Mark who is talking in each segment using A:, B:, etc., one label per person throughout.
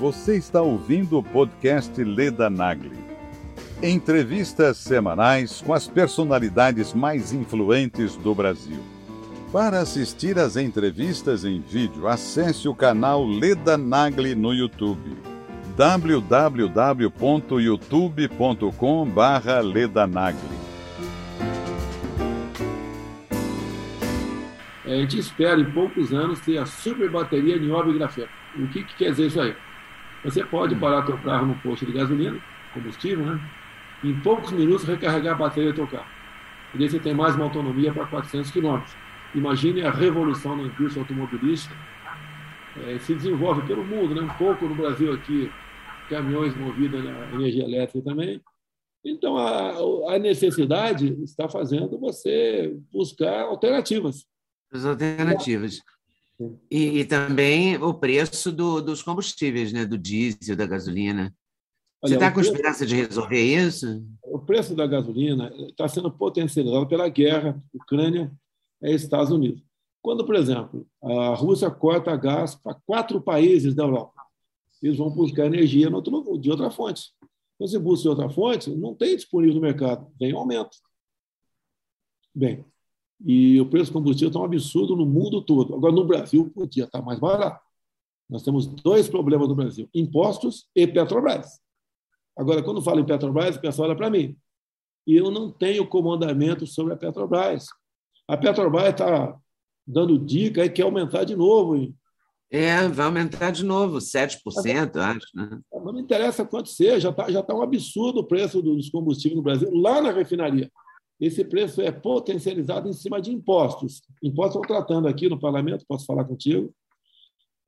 A: Você está ouvindo o podcast Leda Nagli. Entrevistas semanais com as personalidades mais influentes do Brasil. Para assistir às entrevistas em vídeo, acesse o canal Leda Nagli no YouTube. www.youtube.com/ledanagli.
B: A gente espera em poucos anos ter a super bateria nióbio grafeno. O que, que quer dizer isso aí? Você pode parar seu carro no posto de gasolina, combustível, né? Em poucos minutos recarregar a bateria do seu carro. E daí você tem mais uma autonomia para 400 km. Imagine a revolução na indústria automobilística. É, se desenvolve pelo mundo, né? um pouco no Brasil aqui, caminhões movidos na energia elétrica também. Então, a, a necessidade está fazendo você buscar alternativas.
C: As alternativas. E, e também o preço do, dos combustíveis, né? do diesel, da gasolina. Você está com esperança de resolver isso?
B: O preço da gasolina está sendo potencializado pela guerra Ucrânia e Estados Unidos. Quando, por exemplo, a Rússia corta gás para quatro países da Europa, eles vão buscar energia de outra fonte. Então, se busca de outra fonte, não tem disponível no mercado, vem aumento. Bem, e o preço do combustível está um absurdo no mundo todo. Agora, no Brasil, podia estar mais barato. Nós temos dois problemas no Brasil: impostos e Petrobras. Agora, quando falo em Petrobras, o pessoal olha para mim. E eu não tenho comandamento sobre a Petrobras. A Petrobras está dando dica e quer aumentar de novo. Hein?
C: É, vai aumentar de novo, 7%, acho. Né?
B: Mas não interessa quanto seja, já está já tá um absurdo o preço dos combustíveis no Brasil, lá na refinaria esse preço é potencializado em cima de impostos. Impostos estão tratando aqui no parlamento, posso falar contigo,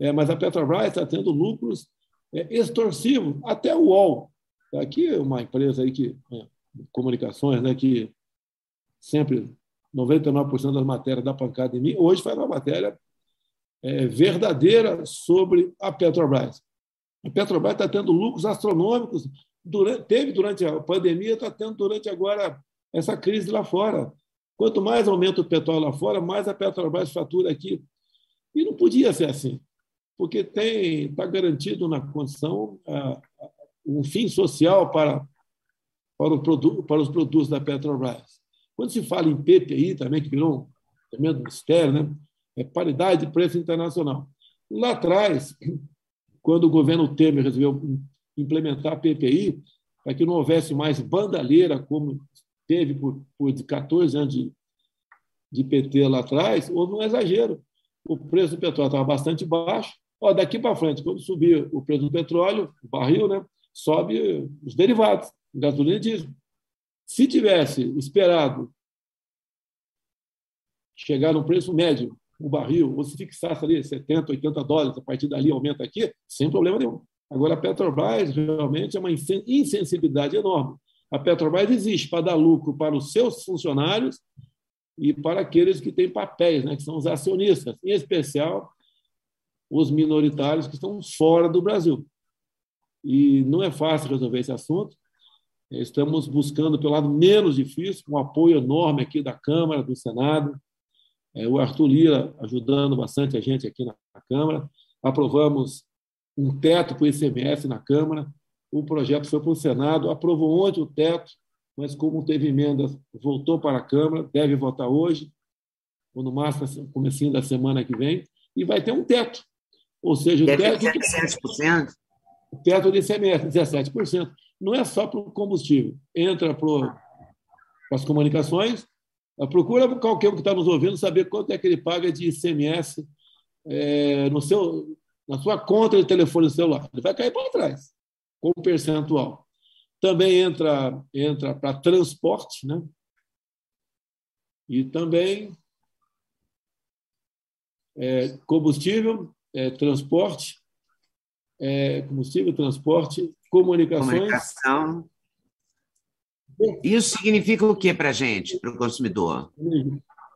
B: é, mas a Petrobras está tendo lucros é, extorsivos, até o UOL. Aqui é uma empresa aí que, é, comunicações, né, que sempre 99% das matérias da pancada em mim, hoje faz uma matéria é, verdadeira sobre a Petrobras. A Petrobras está tendo lucros astronômicos, durante, teve durante a pandemia, está tendo durante agora essa crise lá fora. Quanto mais aumenta o petróleo lá fora, mais a Petrobras fatura aqui. E não podia ser assim, porque está garantido na condição uh, um fim social para para, produto, para os produtos da Petrobras. Quando se fala em PPI também, que virou um tremendo mistério, né? é paridade de preço internacional. Lá atrás, quando o governo Temer resolveu implementar a PPI, para que não houvesse mais bandalheira, como teve por, por 14 anos de, de PT lá atrás, houve um exagero. O preço do petróleo estava bastante baixo. Ó, daqui para frente, quando subir o preço do petróleo, o barril, né, sobe os derivados, gasolina e diesel. Se tivesse esperado chegar no preço médio, o barril, ou se fixasse ali 70, 80 dólares, a partir dali aumenta aqui, sem problema nenhum. Agora, a Petrobras realmente é uma insensibilidade enorme. A Petrobras existe para dar lucro para os seus funcionários e para aqueles que têm papéis, né, que são os acionistas, em especial os minoritários que estão fora do Brasil. E não é fácil resolver esse assunto. Estamos buscando pelo lado menos difícil, com um apoio enorme aqui da Câmara, do Senado. É, o Arthur Lira ajudando bastante a gente aqui na Câmara. Aprovamos um teto para o ICMS na Câmara o projeto foi para o Senado, aprovou ontem o teto, mas como teve emendas, voltou para a Câmara, deve votar hoje, ou no máximo comecinho da semana que vem, e vai ter um teto. Ou seja, o teto, 17%. o teto de ICMS, 17%. Não é só para o combustível, entra para as comunicações, procura qualquer um que está nos ouvindo saber quanto é que ele paga de ICMS é, no seu, na sua conta de telefone celular. Ele vai cair para trás com percentual. Também entra, entra para transporte, né? E também é, combustível, é, transporte, é, combustível, transporte, comunicações. Comunicação.
C: Isso significa o que para a gente, para o consumidor?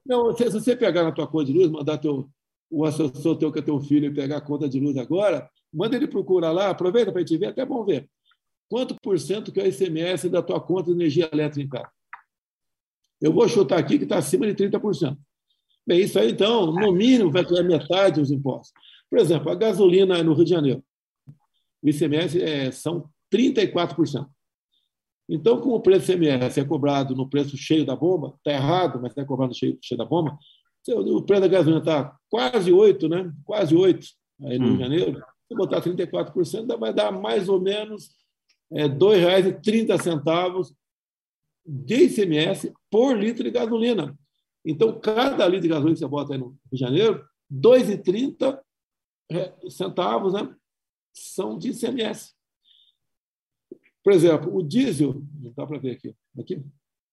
B: Não, se você pegar na tua conta de luz, mandar teu, o assessor teu, que é teu filho, pegar a conta de luz agora, Manda ele procurar lá, aproveita para a gente ver, até bom ver. Quanto por cento que é o ICMS da tua conta de energia elétrica Eu vou chutar aqui que está acima de 30%. Bem, isso aí, então, no mínimo, vai ter metade dos impostos. Por exemplo, a gasolina no Rio de Janeiro. o ICMS é, são 34%. Então, como o preço do ICMS é cobrado no preço cheio da bomba, está errado, mas é cobrado no cheio, cheio da bomba, o preço da gasolina está quase 8, né? quase 8 aí no hum. Rio de Janeiro, se botar 34%, vai dar mais ou menos é, R$ 2,30 de ICMS por litro de gasolina. Então, cada litro de gasolina que você bota aí no Rio de Janeiro, R$ 2,30 centavos né, são de ICMS. Por exemplo, o diesel, não dá para ver aqui, aqui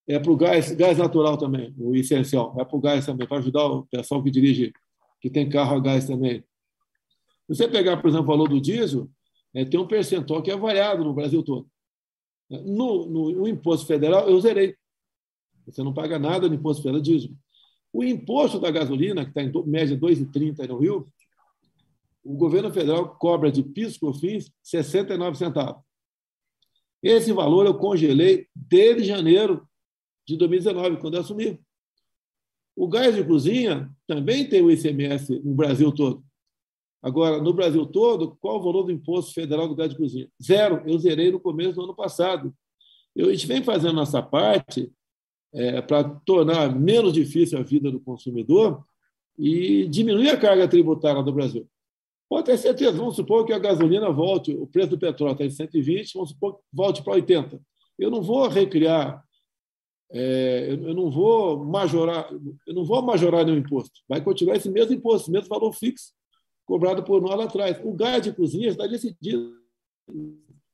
B: é para o gás, gás natural também, o essencial, é para o gás também, para ajudar o pessoal que dirige, que tem carro a gás também. Se você pegar, por exemplo, o valor do diesel, é, tem um percentual que é variado no Brasil todo. No, no, no imposto federal, eu zerei. Você não paga nada no imposto federal diesel. O imposto da gasolina, que está em média 2,30 no Rio, o governo federal cobra de PIS por FIS 69 centavos. Esse valor eu congelei desde janeiro de 2019, quando eu assumi. O gás de cozinha também tem o ICMS no Brasil todo. Agora, no Brasil todo, qual o valor do imposto federal do gás de cozinha? Zero. Eu zerei no começo do ano passado. Eu, a gente vem fazendo nossa parte é, para tornar menos difícil a vida do consumidor e diminuir a carga tributária do Brasil. Pode ter certeza, vamos supor que a gasolina volte, o preço do petróleo está em 120, vamos supor que volte para 80. Eu não vou recriar é, eu não vou majorar, eu não vou majorar nenhum imposto. Vai continuar esse mesmo imposto, esse mesmo valor fixo cobrado por nós lá atrás. O gás de cozinha está decidido.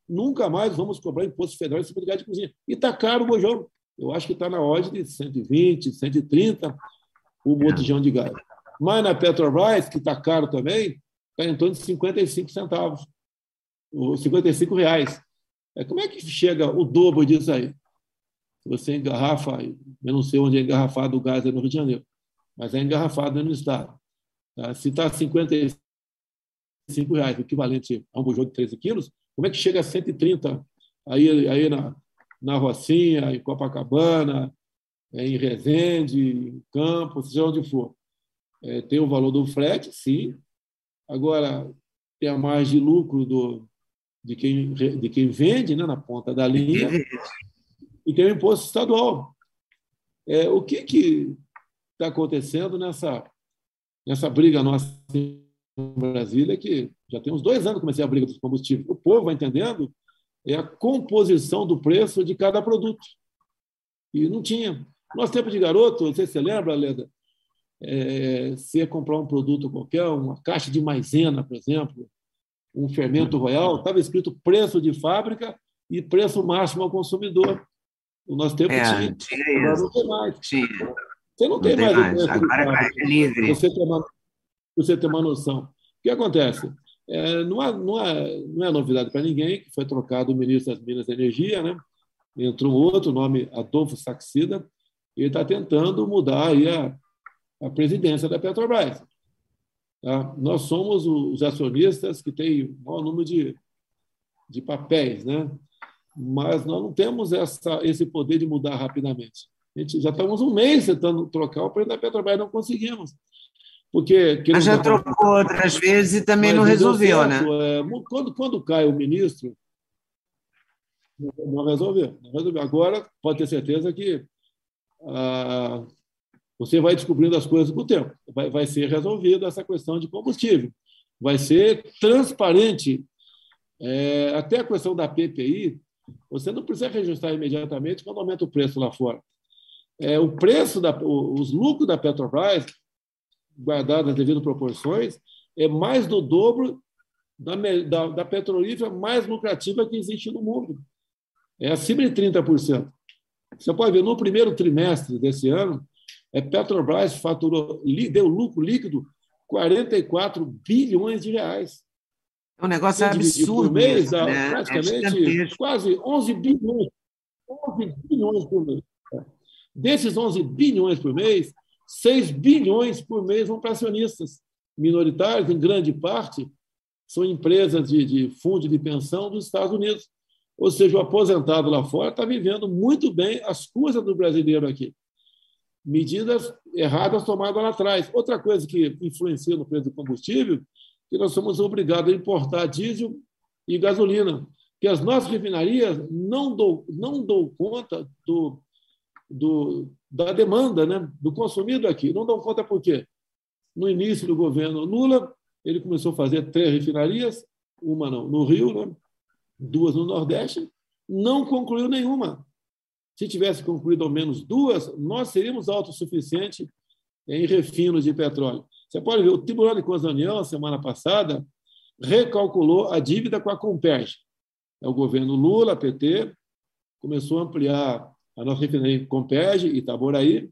B: Nunca mais vamos cobrar imposto federal em cima do gás de cozinha. E está caro o bojão. Eu acho que está na ordem de 120, 130 o botijão de gás. Mas na Petrobras, que está caro também, está em torno de 55 centavos, ou 55 reais. É, como é que chega o dobro disso aí? você engarrafa, eu não sei onde é engarrafado o gás é no Rio de Janeiro, mas é engarrafado no estado. Tá? Se está 55 reais, o equivalente a um bujão de 13 quilos, como é que chega a 130 aí, aí na, na Rocinha, em Copacabana, é, em Resende, em Campos, seja onde for? É, tem o valor do frete, sim. Agora, tem a margem de lucro do, de, quem, de quem vende né, na ponta da linha e tem o imposto estadual. É, o que está acontecendo nessa, nessa briga nossa em Brasília, que já tem uns dois anos que comecei a briga dos combustíveis. O povo vai entendendo é a composição do preço de cada produto. E não tinha. Nosso tempo de garoto, não sei se você lembra, Leda, é, você comprar um produto qualquer, uma caixa de maisena, por exemplo, um fermento royal, estava escrito preço de fábrica e preço máximo ao consumidor. O nosso tempo é, tinha. tinha agora não tem mais. Tinha. Você não, não tem, mais. mais. Agora é livre. Você tem, uma, você tem uma noção. O que acontece? É, não, é, não, não é novidade para ninguém que foi trocado o ministro das Minas e Energia, né? entrou outro, nome Adolfo Saxida, e está tentando mudar aí a, a presidência da Petrobras. Tá? Nós somos os acionistas que têm o maior número de, de papéis, né? mas nós não temos essa, esse poder de mudar rapidamente. A gente já estamos um mês tentando trocar o preço da Petrobras, não conseguimos. Porque,
C: mas já trocou outras vezes e também não resolveu, né?
B: É, quando, quando cai o ministro, não resolveu, não resolveu. Agora, pode ter certeza que ah, você vai descobrindo as coisas com o tempo. Vai, vai ser resolvida essa questão de combustível. Vai ser transparente. É, até a questão da PPI, você não precisa reajustar imediatamente quando aumenta o preço lá fora. É, o preço, da, os lucros da Petrobras, guardados as devidas proporções, é mais do dobro da, da, da petrolífera mais lucrativa que existe no mundo. É acima de 30%. Você pode ver, no primeiro trimestre desse ano, a Petrobras faturou, deu lucro líquido 44 bilhões de reais.
C: É um negócio absurdo. Por
B: mês, né? praticamente é quase 11 bilhões. 11 bilhões por mês. Desses 11 bilhões por mês, 6 bilhões por mês vão para acionistas minoritários, em grande parte, são empresas de, de fundo de pensão dos Estados Unidos. Ou seja, o aposentado lá fora está vivendo muito bem as coisas do brasileiro aqui. Medidas erradas tomadas lá atrás. Outra coisa que influencia no preço do combustível que nós somos obrigados a importar diesel e gasolina, que as nossas refinarias não dão, não dão conta do, do, da demanda, né, do consumido aqui. Não dão conta por quê? No início do governo Lula, ele começou a fazer três refinarias, uma não, no Rio, né, duas no Nordeste, não concluiu nenhuma. Se tivesse concluído ao menos duas, nós seríamos autossuficientes em refinos de petróleo. Você pode ver, o Tribunal de Contas da União, semana passada, recalculou a dívida com a Comperj. É o governo Lula, PT, começou a ampliar a nossa refinaria em Comperj, Itaboraí,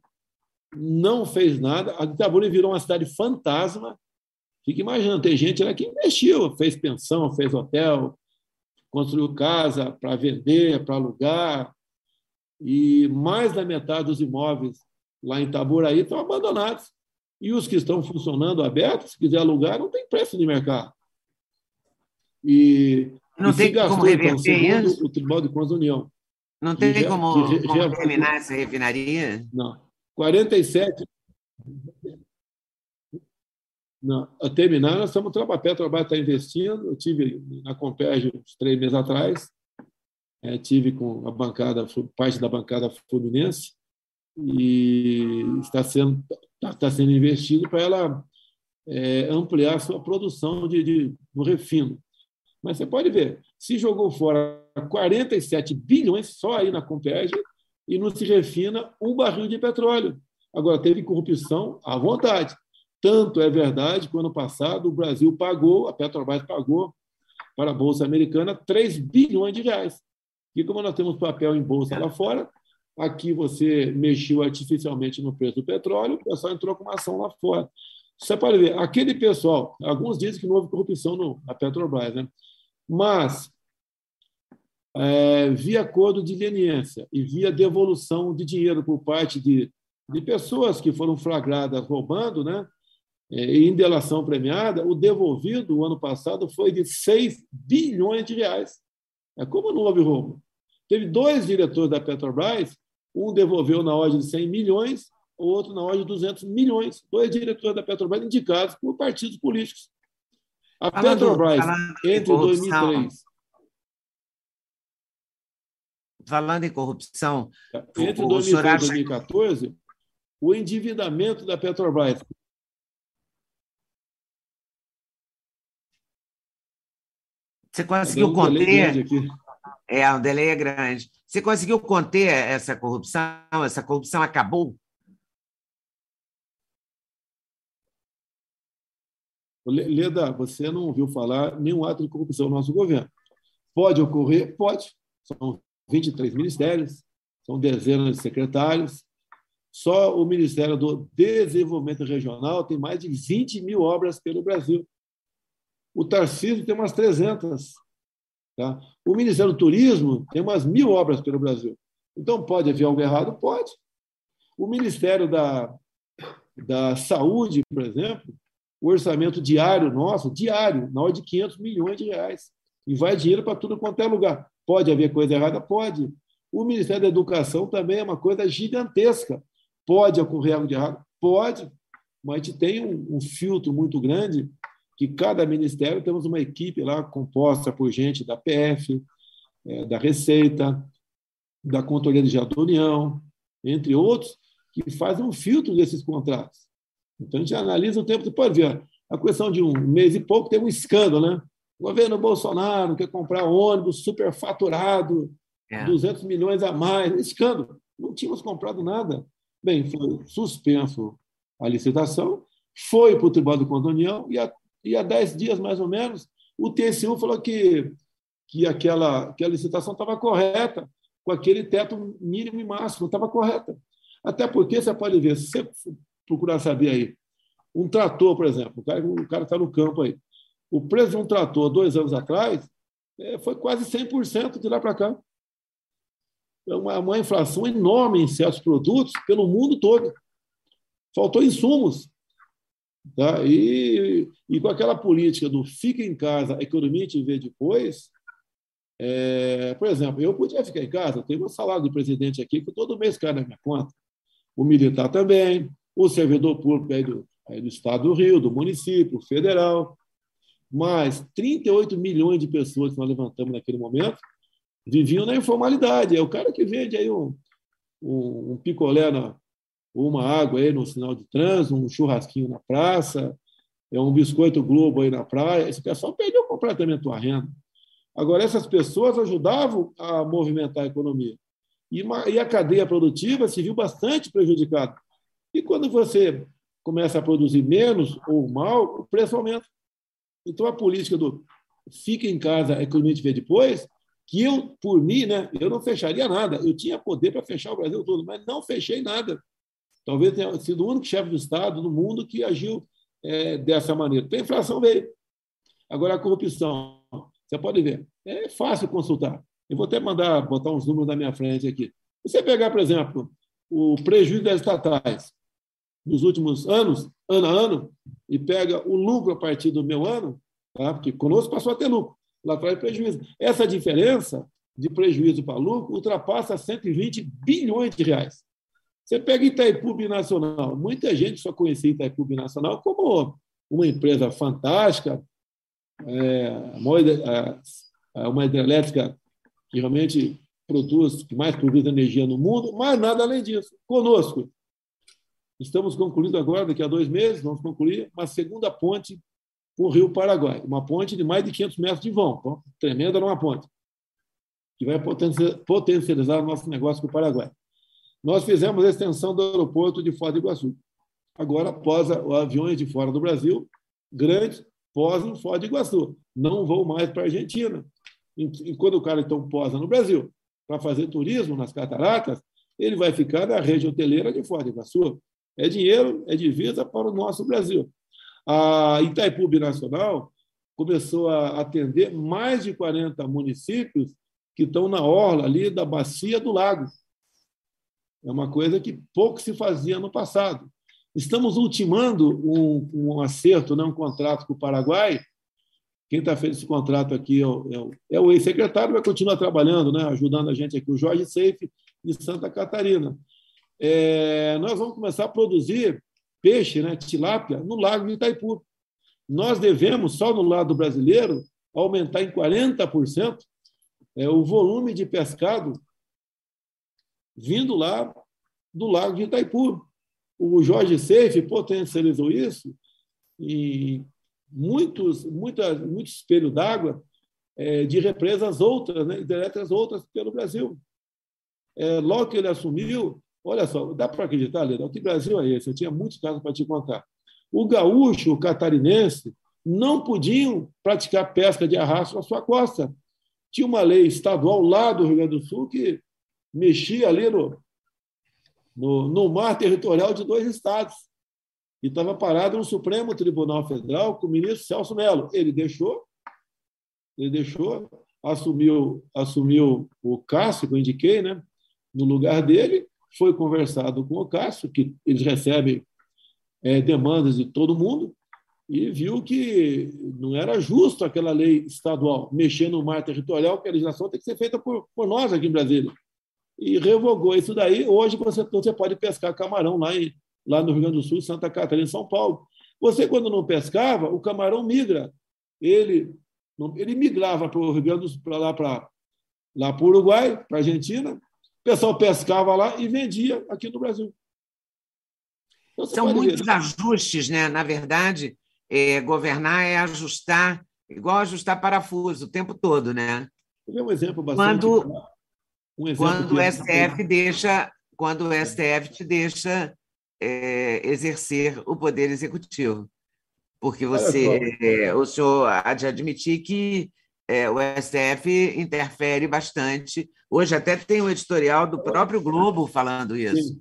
B: não fez nada. A Itaboraí virou uma cidade fantasma. Fica imaginando, tem gente lá que investiu, fez pensão, fez hotel, construiu casa para vender, para alugar, e mais da metade dos imóveis lá em Itaboraí estão abandonados. E os que estão funcionando abertos, se quiser alugar, não tem preço de mercado. E,
C: não
B: e
C: tem gastou, como então, reverter
B: então, o Tribunal de Contas da União.
C: Não tem já, como, como terminar essa refinaria?
B: Não. 47. Não, a terminar, nós estamos trabalhando. A Petrobras está investindo. Eu tive na Comperj uns três meses atrás, é, tive com a bancada, parte da bancada fluminense, e está sendo, está, está sendo investido para ela é, ampliar a sua produção de, de, no refino. Mas você pode ver, se jogou fora 47 bilhões só aí na Comperj e não se refina um barril de petróleo. Agora, teve corrupção à vontade. Tanto é verdade que, no ano passado, o Brasil pagou, a Petrobras pagou para a Bolsa Americana 3 bilhões de reais. E como nós temos papel em bolsa lá fora, aqui você mexeu artificialmente no preço do petróleo, o pessoal entrou com uma ação lá fora. Você pode ver, aquele pessoal, alguns dizem que não houve corrupção no, na Petrobras, né? mas é, via acordo de leniência e via devolução de dinheiro por parte de, de pessoas que foram flagradas roubando, né? É, em delação premiada, o devolvido o ano passado foi de 6 bilhões de reais. É como não houve roubo. Teve dois diretores da Petrobras, um devolveu na ordem de 100 milhões, o outro na ordem de 200 milhões. Dois diretores da Petrobras indicados por partidos políticos. A Petrobras, entre 2003.
C: Falando em corrupção.
B: Entre o 2003 e 2014, o endividamento da Petrobras
C: Você conseguiu um conter? É, um delay é grande. Você conseguiu conter essa corrupção? Essa corrupção acabou?
B: Leda, você não ouviu falar nenhum ato de corrupção no nosso governo. Pode ocorrer? Pode. São 23 ministérios, são dezenas de secretários. Só o Ministério do Desenvolvimento Regional tem mais de 20 mil obras pelo Brasil. O Tarcísio tem umas 300. Tá? O Ministério do Turismo tem umas mil obras pelo Brasil. Então, pode haver algo errado? Pode. O Ministério da, da Saúde, por exemplo, o orçamento diário nosso, diário, na ordem de 500 milhões de reais. E vai dinheiro para tudo quanto é lugar. Pode haver coisa errada? Pode. O Ministério da Educação também é uma coisa gigantesca. Pode ocorrer algo de errado? Pode. Mas a gente tem um, um filtro muito grande que cada ministério temos uma equipe lá composta por gente da PF, é, da Receita, da Controladoria da União, entre outros, que fazem um filtro desses contratos. Então, a gente analisa o tempo, você pode ver, a questão de um mês e pouco tem um escândalo, né? O governo Bolsonaro quer comprar ônibus superfaturado, é. 200 milhões a mais, escândalo. Não tínhamos comprado nada. Bem, foi suspenso a licitação, foi para o Tribunal da União e, a, e há 10 dias, mais ou menos, o TCU falou que, que aquela, que a licitação estava correta, com aquele teto mínimo e máximo, estava correta. Até porque, você pode ver, se você procurar saber aí. Um trator, por exemplo, o cara está no campo aí. O preço de um trator dois anos atrás é, foi quase 100% de lá para cá. É uma, uma inflação enorme em certos produtos pelo mundo todo. Faltou insumos. Tá? E, e com aquela política do fica em casa, a economia te vê depois, é, por exemplo, eu podia ficar em casa, eu tenho meu salário de presidente aqui, que todo mês cai na minha conta. O militar também, o servidor público aí do, do Estado do Rio, do município, federal. mas 38 milhões de pessoas que nós levantamos naquele momento viviam na informalidade. É o cara que vende aí um, um, um picolé na, uma água aí no sinal de trânsito, um churrasquinho na praça, é um biscoito Globo aí na praia. Esse pessoal perdeu completamente a renda. Agora, essas pessoas ajudavam a movimentar a economia. E a cadeia produtiva se viu bastante prejudicada. E quando você começa a produzir menos ou mal, o preço aumenta. Então, a política do fica em casa, a economia te vê depois, que eu, por mim, né, eu não fecharia nada. Eu tinha poder para fechar o Brasil todo, mas não fechei nada. Talvez tenha sido o único chefe do Estado do mundo que agiu é, dessa maneira. Então, a inflação veio. Agora, a corrupção, você pode ver, é fácil consultar. Eu vou até mandar, botar uns números na minha frente aqui. Você pegar, por exemplo, o prejuízo das estatais nos últimos anos, ano a ano, e pega o lucro a partir do meu ano, tá? porque conosco passou a ter lucro, lá atrás prejuízo. Essa diferença de prejuízo para lucro ultrapassa 120 bilhões de reais. Você pega Itaipu Binacional. Muita gente só conhecia Itaipu Binacional como uma empresa fantástica, é, uma hidrelétrica que realmente produz, que mais produz energia no mundo, mas nada além disso. Conosco. Estamos concluindo agora, daqui a dois meses, vamos concluir uma segunda ponte com o Rio Paraguai. Uma ponte de mais de 500 metros de vão. Tremenda uma ponte. Que vai potencializar o nosso negócio com o Paraguai. Nós fizemos a extensão do aeroporto de Foz do Iguaçu. Agora, posa aviões de fora do Brasil, grandes, posam em Foz do Iguaçu. Não vão mais para a Argentina. E quando o cara, então, posa no Brasil para fazer turismo nas cataratas, ele vai ficar na rede hoteleira de Foz do Iguaçu. É dinheiro, é divisa para o nosso Brasil. A Itaipu Binacional começou a atender mais de 40 municípios que estão na orla ali da bacia do lago. É uma coisa que pouco se fazia no passado. Estamos ultimando um, um acerto, né, um contrato com o Paraguai. Quem está fazendo esse contrato aqui é o, é o, é o ex-secretário, vai continuar trabalhando, né, ajudando a gente aqui, o Jorge Seife, de Santa Catarina. É, nós vamos começar a produzir peixe, né, tilápia, no lago de Itaipu. Nós devemos, só no lado brasileiro, aumentar em 40% é, o volume de pescado vindo lá do Lago de Itaipu. O Jorge Seife potencializou isso e muitos, muitas, muitos espelhos d'água é, de represas outras, né, hidrelétricas outras pelo Brasil. É, logo que ele assumiu, olha só, dá para acreditar, Leda, que Brasil é esse? Eu tinha muitos casos para te contar. O gaúcho, o catarinense, não podiam praticar pesca de arrasto na sua costa. Tinha uma lei estadual lá do Rio Grande do Sul que mexia ali no, no, no mar territorial de dois estados. E estava parado no Supremo Tribunal Federal com o ministro Celso Mello. Ele deixou, ele deixou, assumiu, assumiu o Cássio, que eu indiquei, né, no lugar dele, foi conversado com o Cássio, que eles recebem é, demandas de todo mundo, e viu que não era justo aquela lei estadual mexer no mar territorial, que a legislação tem que ser feita por, por nós aqui em Brasília e revogou isso daí. Hoje você, você pode pescar camarão lá, em, lá no Rio Grande do Sul, Santa Catarina, São Paulo. Você, quando não pescava, o camarão migra. Ele, ele migrava para o Rio Grande do Sul, para lá para lá para o Uruguai, para a Argentina. O pessoal pescava lá e vendia aqui no Brasil.
C: Então, São muitos ver. ajustes, né? Na verdade, é, governar é ajustar, igual ajustar parafuso o tempo todo, né?
B: Ver um exemplo bastante.
C: Quando, um quando o STF deixa, quando o STF te deixa é, exercer o poder executivo, porque você, é, o senhor há de admitir que é, o STF interfere bastante. Hoje até tem um editorial do próprio Globo falando isso.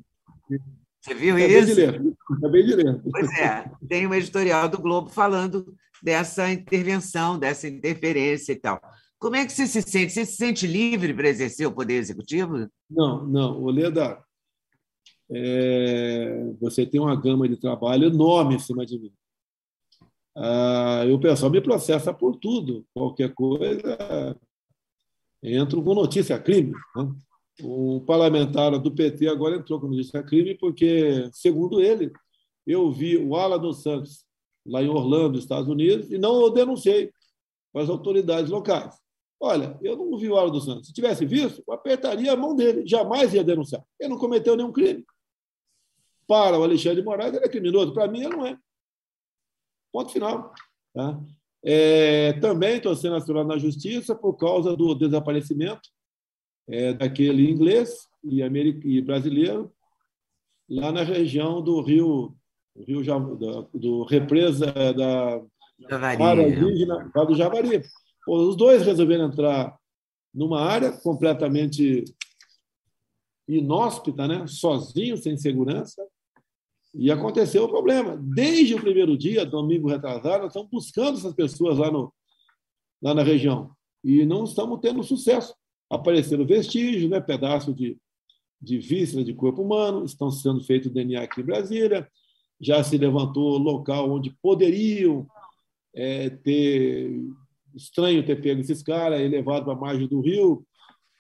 C: Sim. Você viu Acabei isso? De ler.
B: Acabei de ler.
C: Pois é, tem um editorial do Globo falando dessa intervenção, dessa interferência e tal. Como é que você se sente? Você se sente livre para exercer o poder executivo?
B: Não, não. Oleda, é, você tem uma gama de trabalho enorme em cima de mim. Ah, e o pessoal me processa por tudo. Qualquer coisa, entro com notícia crime. Né? O parlamentar do PT agora entrou com notícia crime porque, segundo ele, eu vi o Ala dos Santos lá em Orlando, Estados Unidos, e não o denunciei para as autoridades locais. Olha, eu não vi o Auro dos Santos. Se tivesse visto, eu apertaria a mão dele, jamais ia denunciar. Ele não cometeu nenhum crime. Para o Alexandre de Moraes, ele é criminoso. Para mim, ele não é. Ponto final. Tá? É, também estou sendo acionado na justiça por causa do desaparecimento é, daquele inglês e, e, brasileiro lá na região do Rio, Rio do, do represa da
C: Javari. área
B: indígena do Javari. Os dois resolveram entrar numa área completamente inóspita, né? sozinhos, sem segurança, e aconteceu o problema. Desde o primeiro dia, domingo retrasado, nós estamos buscando essas pessoas lá, no, lá na região. E não estamos tendo sucesso. Apareceram vestígios, né, pedaço de, de víscera de corpo humano, estão sendo feito DNA aqui em Brasília. Já se levantou local onde poderiam é, ter. Estranho ter pego esses caras e levado para a margem do rio.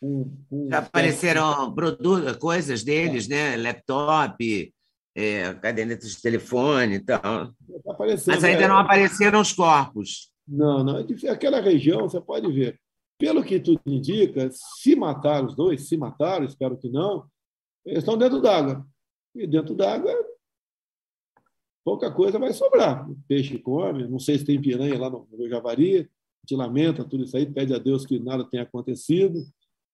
C: Um, um... Já apareceram produtos, coisas deles, é. né? Laptop, é, de telefone e tal. Tá Mas ainda é... não apareceram os corpos.
B: Não, não. É aquela região, você pode ver. Pelo que tudo indica, se mataram os dois, se mataram, espero que não, eles estão dentro d'água. E dentro d'água, pouca coisa vai sobrar. O peixe come, não sei se tem piranha lá no, no Javari, te lamenta tudo isso aí, pede a Deus que nada tenha acontecido.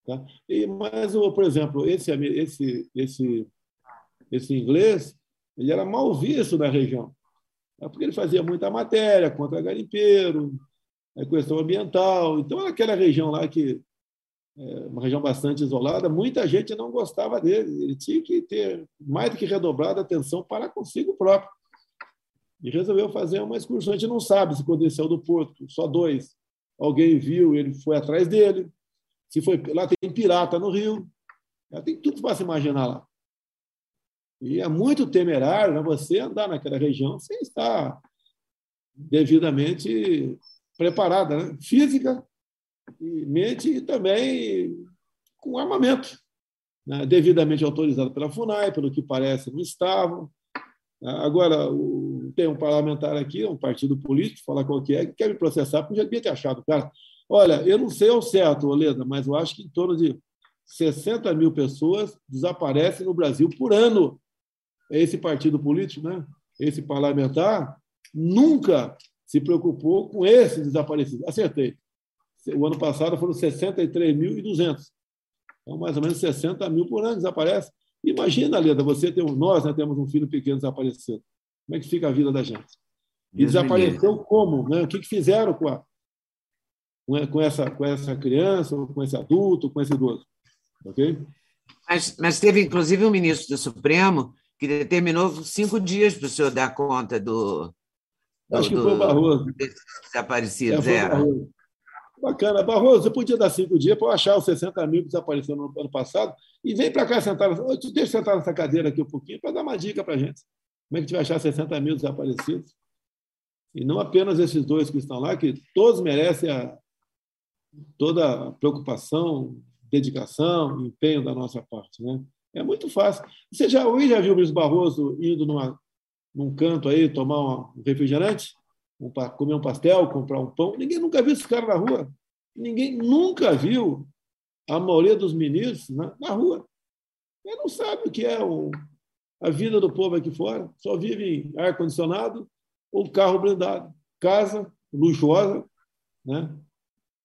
B: Tá? E, mas, por exemplo, esse, esse, esse esse inglês, ele era mal visto na região, é porque ele fazia muita matéria contra garimpeiro, a questão ambiental. Então, aquela região lá que é uma região bastante isolada, muita gente não gostava dele. Ele tinha que ter mais do que redobrado a atenção para consigo próprio. E resolveu fazer uma excursão. A gente não sabe se quando ele saiu do porto, só dois, alguém viu, ele foi atrás dele. Se foi lá tem pirata no rio, tem tudo para se imaginar lá. E é muito temerário né, você andar naquela região sem estar devidamente preparada, né? física, e mente e também com armamento, né? devidamente autorizado pela FUNAI, pelo que parece, não estavam. Agora, tem um parlamentar aqui, um partido político, falar qual que é, que quer me processar, porque já devia ter achado, cara. Olha, eu não sei ao certo, Oleda, mas eu acho que em torno de 60 mil pessoas desaparecem no Brasil por ano esse partido político, né? esse parlamentar, nunca se preocupou com esses desaparecidos. Acertei. O ano passado foram 63.200. Então, mais ou menos 60 mil por ano desaparece. Imagina, Leda, você tem um, nós né, temos um filho pequeno desaparecido. Como é que fica a vida da gente? E desapareceu como? Né? O que, que fizeram com, a, com, essa, com essa criança, com esse adulto, com esse idoso? Ok?
C: Mas, mas teve, inclusive, um ministro do Supremo que determinou cinco dias para o senhor dar conta do.
B: do Acho que foi o Barroso.
C: Desaparecidos, é,
B: Barroso. Bacana. Barroso, você podia dar cinco dias para eu achar os 60 mil que desapareceram no ano passado e vem para cá sentar. Eu te deixo sentar nessa cadeira aqui um pouquinho para dar uma dica para a gente. Como é que a gente vai achar 60 mil desaparecidos? E não apenas esses dois que estão lá, que todos merecem a, toda a preocupação, dedicação, empenho da nossa parte. Né? É muito fácil. Você já, alguém já viu o ministro Barroso indo numa, num canto aí tomar um refrigerante, um, comer um pastel, comprar um pão? Ninguém nunca viu esse cara na rua. Ninguém nunca viu a maioria dos ministros na, na rua. Ele não sabe o que é o, a vida do povo aqui fora. Só vive em ar-condicionado ou carro blindado. Casa luxuosa, né?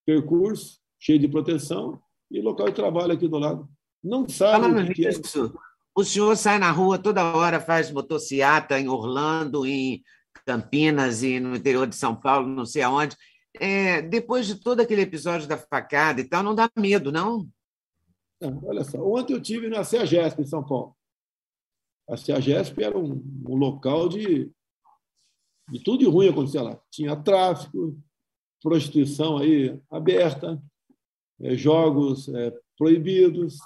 B: percurso cheio de proteção e local de trabalho aqui do lado não sabe Falando o que nisso,
C: é. O senhor sai na rua toda hora, faz motociata em Orlando, em Campinas e no interior de São Paulo, não sei aonde. É, depois de todo aquele episódio da facada e tal, não dá medo, não?
B: não olha só, ontem eu tive na CEAGESP, em São Paulo. A CEAGESP era um, um local de, de tudo de ruim acontecia lá. Tinha tráfico, prostituição aí aberta, é, jogos é, proibidos,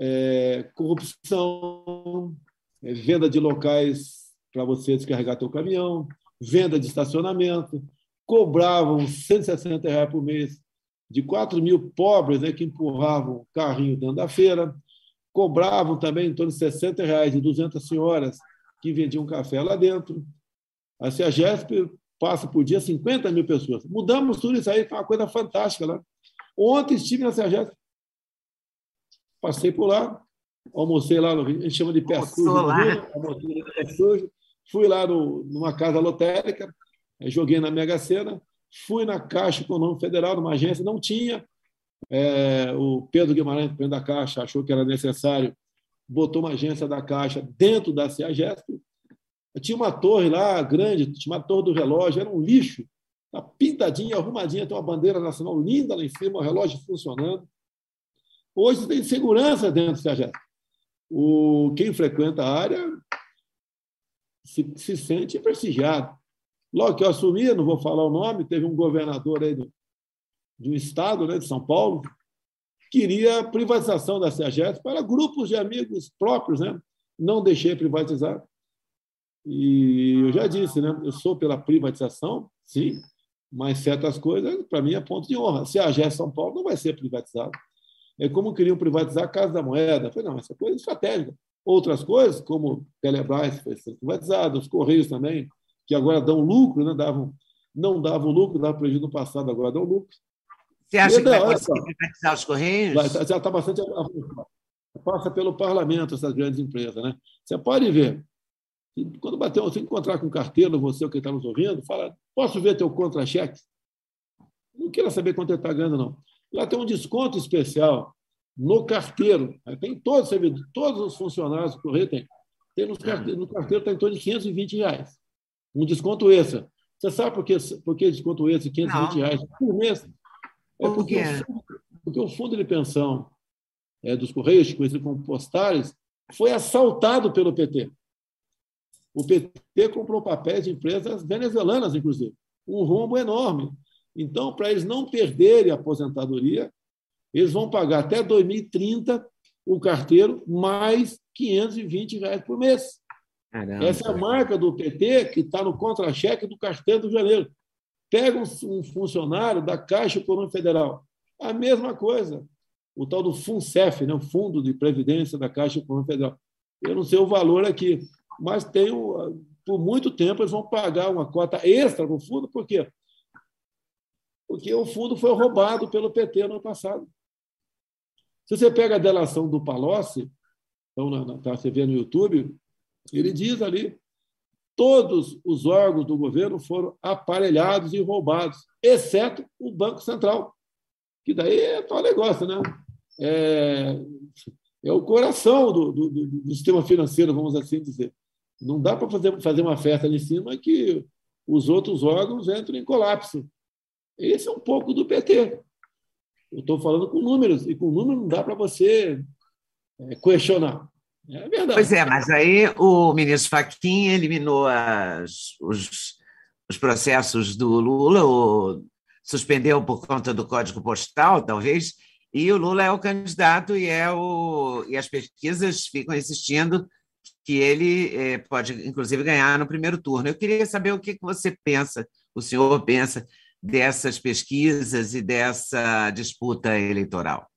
B: é, corrupção, é, venda de locais para você descarregar teu caminhão, venda de estacionamento, cobravam 160 reais por mês de 4 mil pobres né, que empurravam carrinho dentro da feira, cobravam também em torno de 60 reais de 200 senhoras que vendiam café lá dentro. A CEAGESP passa por dia 50 mil pessoas. Mudamos tudo isso aí, foi uma coisa fantástica lá. Ontem estive na CEAGESP, passei por lá, almocei lá, no, a gente chama de pé sujo, almocei pé sujo, fui lá no, numa casa lotérica, joguei na Mega Sena, fui na Caixa Econômica Federal, numa agência, não tinha. É, o Pedro Guimarães, presidente da Caixa, achou que era necessário, botou uma agência da Caixa dentro da CEAGESP. Tinha uma torre lá grande, tinha uma torre do relógio, era um lixo, tá pintadinha, arrumadinha, tem uma bandeira nacional linda lá em cima, o relógio funcionando. Hoje tem segurança dentro da CEAGESP. O, quem frequenta a área se, se sente prestigiado. Logo que eu assumi, não vou falar o nome, teve um governador aí do, de um estado, né, de São Paulo, queria privatização da CEAGES para grupos de amigos próprios, né? Não deixei privatizar. E eu já disse, né? Eu sou pela privatização, sim, mas certas coisas, para mim, é ponto de honra. Se a AGES São Paulo não vai ser privatizada. É como queriam privatizar a Casa da Moeda. Falei, não, essa coisa é estratégica. Outras coisas, como Telebrás foi privatizado, os Correios também, que agora dão lucro, né? davam, não davam lucro, davam prejuízo no passado, agora dão lucro.
C: Você acha que vai conseguir privatizar os Correios? Vai,
B: já está bastante Passa pelo parlamento essas grandes empresas. Né? Você pode ver. Quando bater, você encontrar com um carteiro, você que está nos ouvindo, fala: posso ver teu contra-cheque? Não queira saber quanto ele está ganhando, não. Lá tem um desconto especial no carteiro. Tem todos, todos os funcionários do Correio tem. tem no carteiro, no carteiro está em torno de 520 reais. Um desconto extra. Você sabe por que, por que desconto extra de 520 não. reais por mês? É porque, o fundo, porque o fundo de pensão é, dos Correios, conhecido como Postales, foi assaltado pelo PT. O PT comprou papéis de empresas venezuelanas, inclusive. Um rombo enorme. Então, para eles não perderem a aposentadoria, eles vão pagar até 2030 o carteiro mais 520 reais por mês. Caramba. Essa é a marca do PT que está no contra-cheque do carteiro do janeiro. Pega um funcionário da Caixa Econômica Federal, a mesma coisa. O tal do FUNCEF, né? o Fundo de Previdência da Caixa Econômica Federal. Eu não sei o valor aqui, mas tem por muito tempo eles vão pagar uma cota extra no fundo, por quê? Porque o fundo foi roubado pelo PT no passado. Se você pega a delação do Palocci, então, tá, você vê no YouTube, ele diz ali: todos os órgãos do governo foram aparelhados e roubados, exceto o Banco Central, que daí é tal negócio, né? É, é o coração do, do, do, sistema financeiro, vamos assim dizer. Não dá para fazer, fazer uma festa ali em cima que os outros órgãos entram em colapso. Esse é um pouco do PT. Eu estou falando com números, e com números não dá para você é, questionar. É verdade.
C: Pois é, mas aí o ministro Fachin eliminou as, os, os processos do Lula, ou suspendeu por conta do Código Postal, talvez, e o Lula é o candidato e, é o, e as pesquisas ficam insistindo que ele é, pode, inclusive, ganhar no primeiro turno. Eu queria saber o que você pensa, o senhor pensa, dessas pesquisas e dessa disputa eleitoral.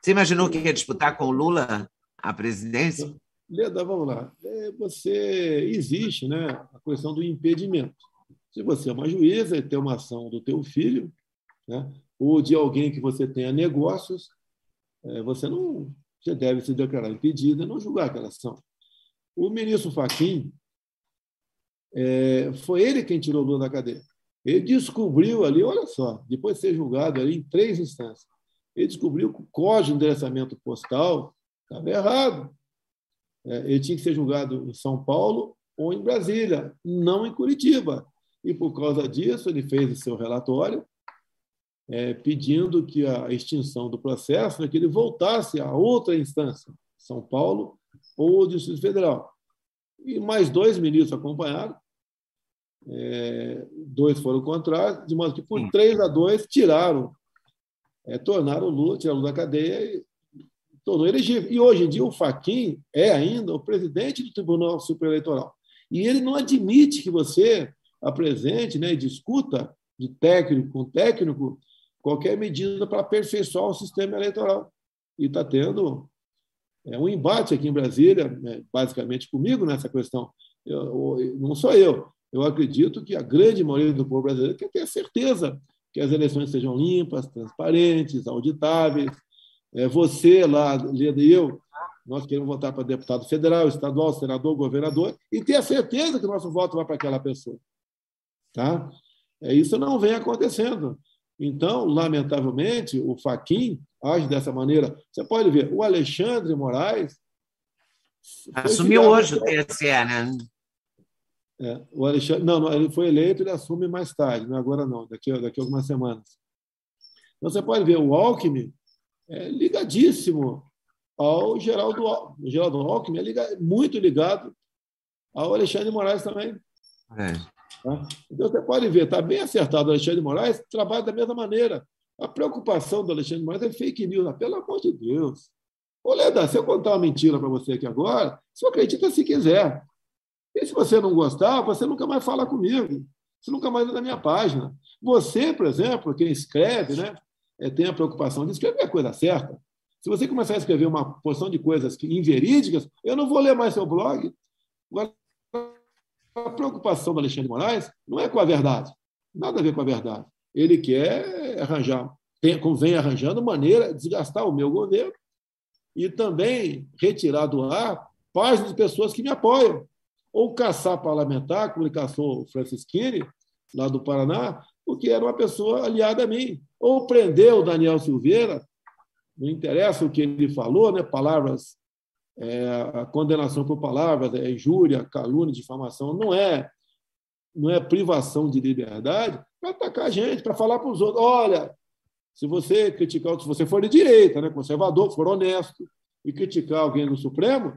C: Você imaginou que ia disputar com Lula a presidência?
B: Leda, vamos lá. É, você existe, né, a questão do impedimento. Se você é uma juíza e tem uma ação do teu filho, né, ou de alguém que você tenha negócios, é, você não você deve se declarar impedida não julgar aquela ação. O ministro Fachin é, foi ele quem tirou Lula da cadeia. Ele descobriu ali, olha só, depois de ser julgado ali em três instâncias, ele descobriu que o código de endereçamento postal Estava errado. É, ele tinha que ser julgado em São Paulo ou em Brasília, não em Curitiba. E, por causa disso, ele fez o seu relatório é, pedindo que a extinção do processo, né, que ele voltasse a outra instância, São Paulo ou o Distrito Federal. E mais dois ministros acompanharam, é, dois foram contrários, de modo que, por três a dois, tiraram, é, tornaram o Lula, tiraram da cadeia tornou elegível. E hoje em dia o Faquin é ainda o presidente do Tribunal Superior Eleitoral. E ele não admite que você apresente né, e discuta de técnico com técnico qualquer medida para aperfeiçoar o sistema eleitoral. E está tendo é, um embate aqui em Brasília, né, basicamente comigo nessa questão. Eu, eu, não sou eu. Eu acredito que a grande maioria do povo brasileiro quer ter certeza que as eleições sejam limpas, transparentes, auditáveis. É, você lá, Leda e eu, nós queremos votar para deputado federal, estadual, senador, governador, e ter a certeza que o nosso voto vai para aquela pessoa. Tá? É, isso não vem acontecendo. Então, lamentavelmente, o Faquin age dessa maneira. Você pode ver, o Alexandre Moraes.
C: Assumiu hoje o TSE, né?
B: É, o Alexandre, não, não, ele foi eleito, ele assume mais tarde, não é agora não, daqui, daqui a algumas semanas. Então, você pode ver, o Alckmin é ligadíssimo ao Geraldo, o Geraldo Alckmin, é ligado, muito ligado ao Alexandre Moraes também. É. Tá? Então, você pode ver, está bem acertado o Alexandre Moraes, trabalha da mesma maneira. A preocupação do Alexandre Moraes é fake news, pelo amor de Deus. Ô, Leda, se eu contar uma mentira para você aqui agora, você acredita se quiser. E se você não gostar, você nunca mais fala comigo. Você nunca mais é da minha página. Você, por exemplo, quem escreve, né, é, tem a preocupação de escrever a coisa certa. Se você começar a escrever uma porção de coisas inverídicas, eu não vou ler mais seu blog. Agora, a preocupação do Alexandre Moraes não é com a verdade, nada a ver com a verdade. Ele quer arranjar, tem, vem arranjando maneira de desgastar o meu governo e também retirar do ar páginas de pessoas que me apoiam. Ou caçar parlamentar, como ele caçou o Francisquini, lá do Paraná, porque era uma pessoa aliada a mim. Ou prender o Daniel Silveira, não interessa o que ele falou, né? palavras é, a condenação por palavras, é injúria, calúnia, difamação, não é não é privação de liberdade para atacar a gente, para falar para os outros, olha, se você criticar, se você for de direita, né, conservador, for honesto e criticar alguém no Supremo,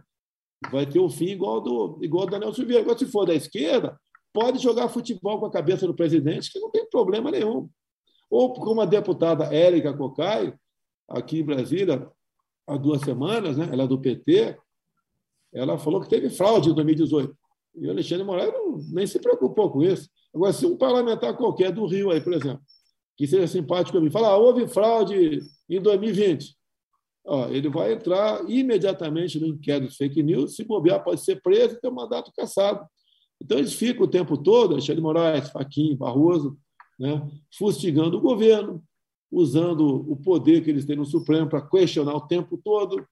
B: vai ter um fim igual do igual do Daniel Silveira. Agora, se for da esquerda, pode jogar futebol com a cabeça do presidente, que não tem problema nenhum. Ou como a deputada Érica Cocai, aqui em Brasília, há duas semanas, né? ela é do PT, ela falou que teve fraude em 2018. E o Alexandre Moraes não, nem se preocupou com isso. Agora, se um parlamentar qualquer do Rio, aí, por exemplo, que seja simpático a mim, falar ah, houve fraude em 2020, ó, ele vai entrar imediatamente no inquérito de fake news, se bobear, pode ser preso e ter o mandato cassado. Então, eles ficam o tempo todo, Alexandre Moraes, Faquim, Barroso, né, fustigando o governo, usando o poder que eles têm no Supremo para questionar o tempo todo.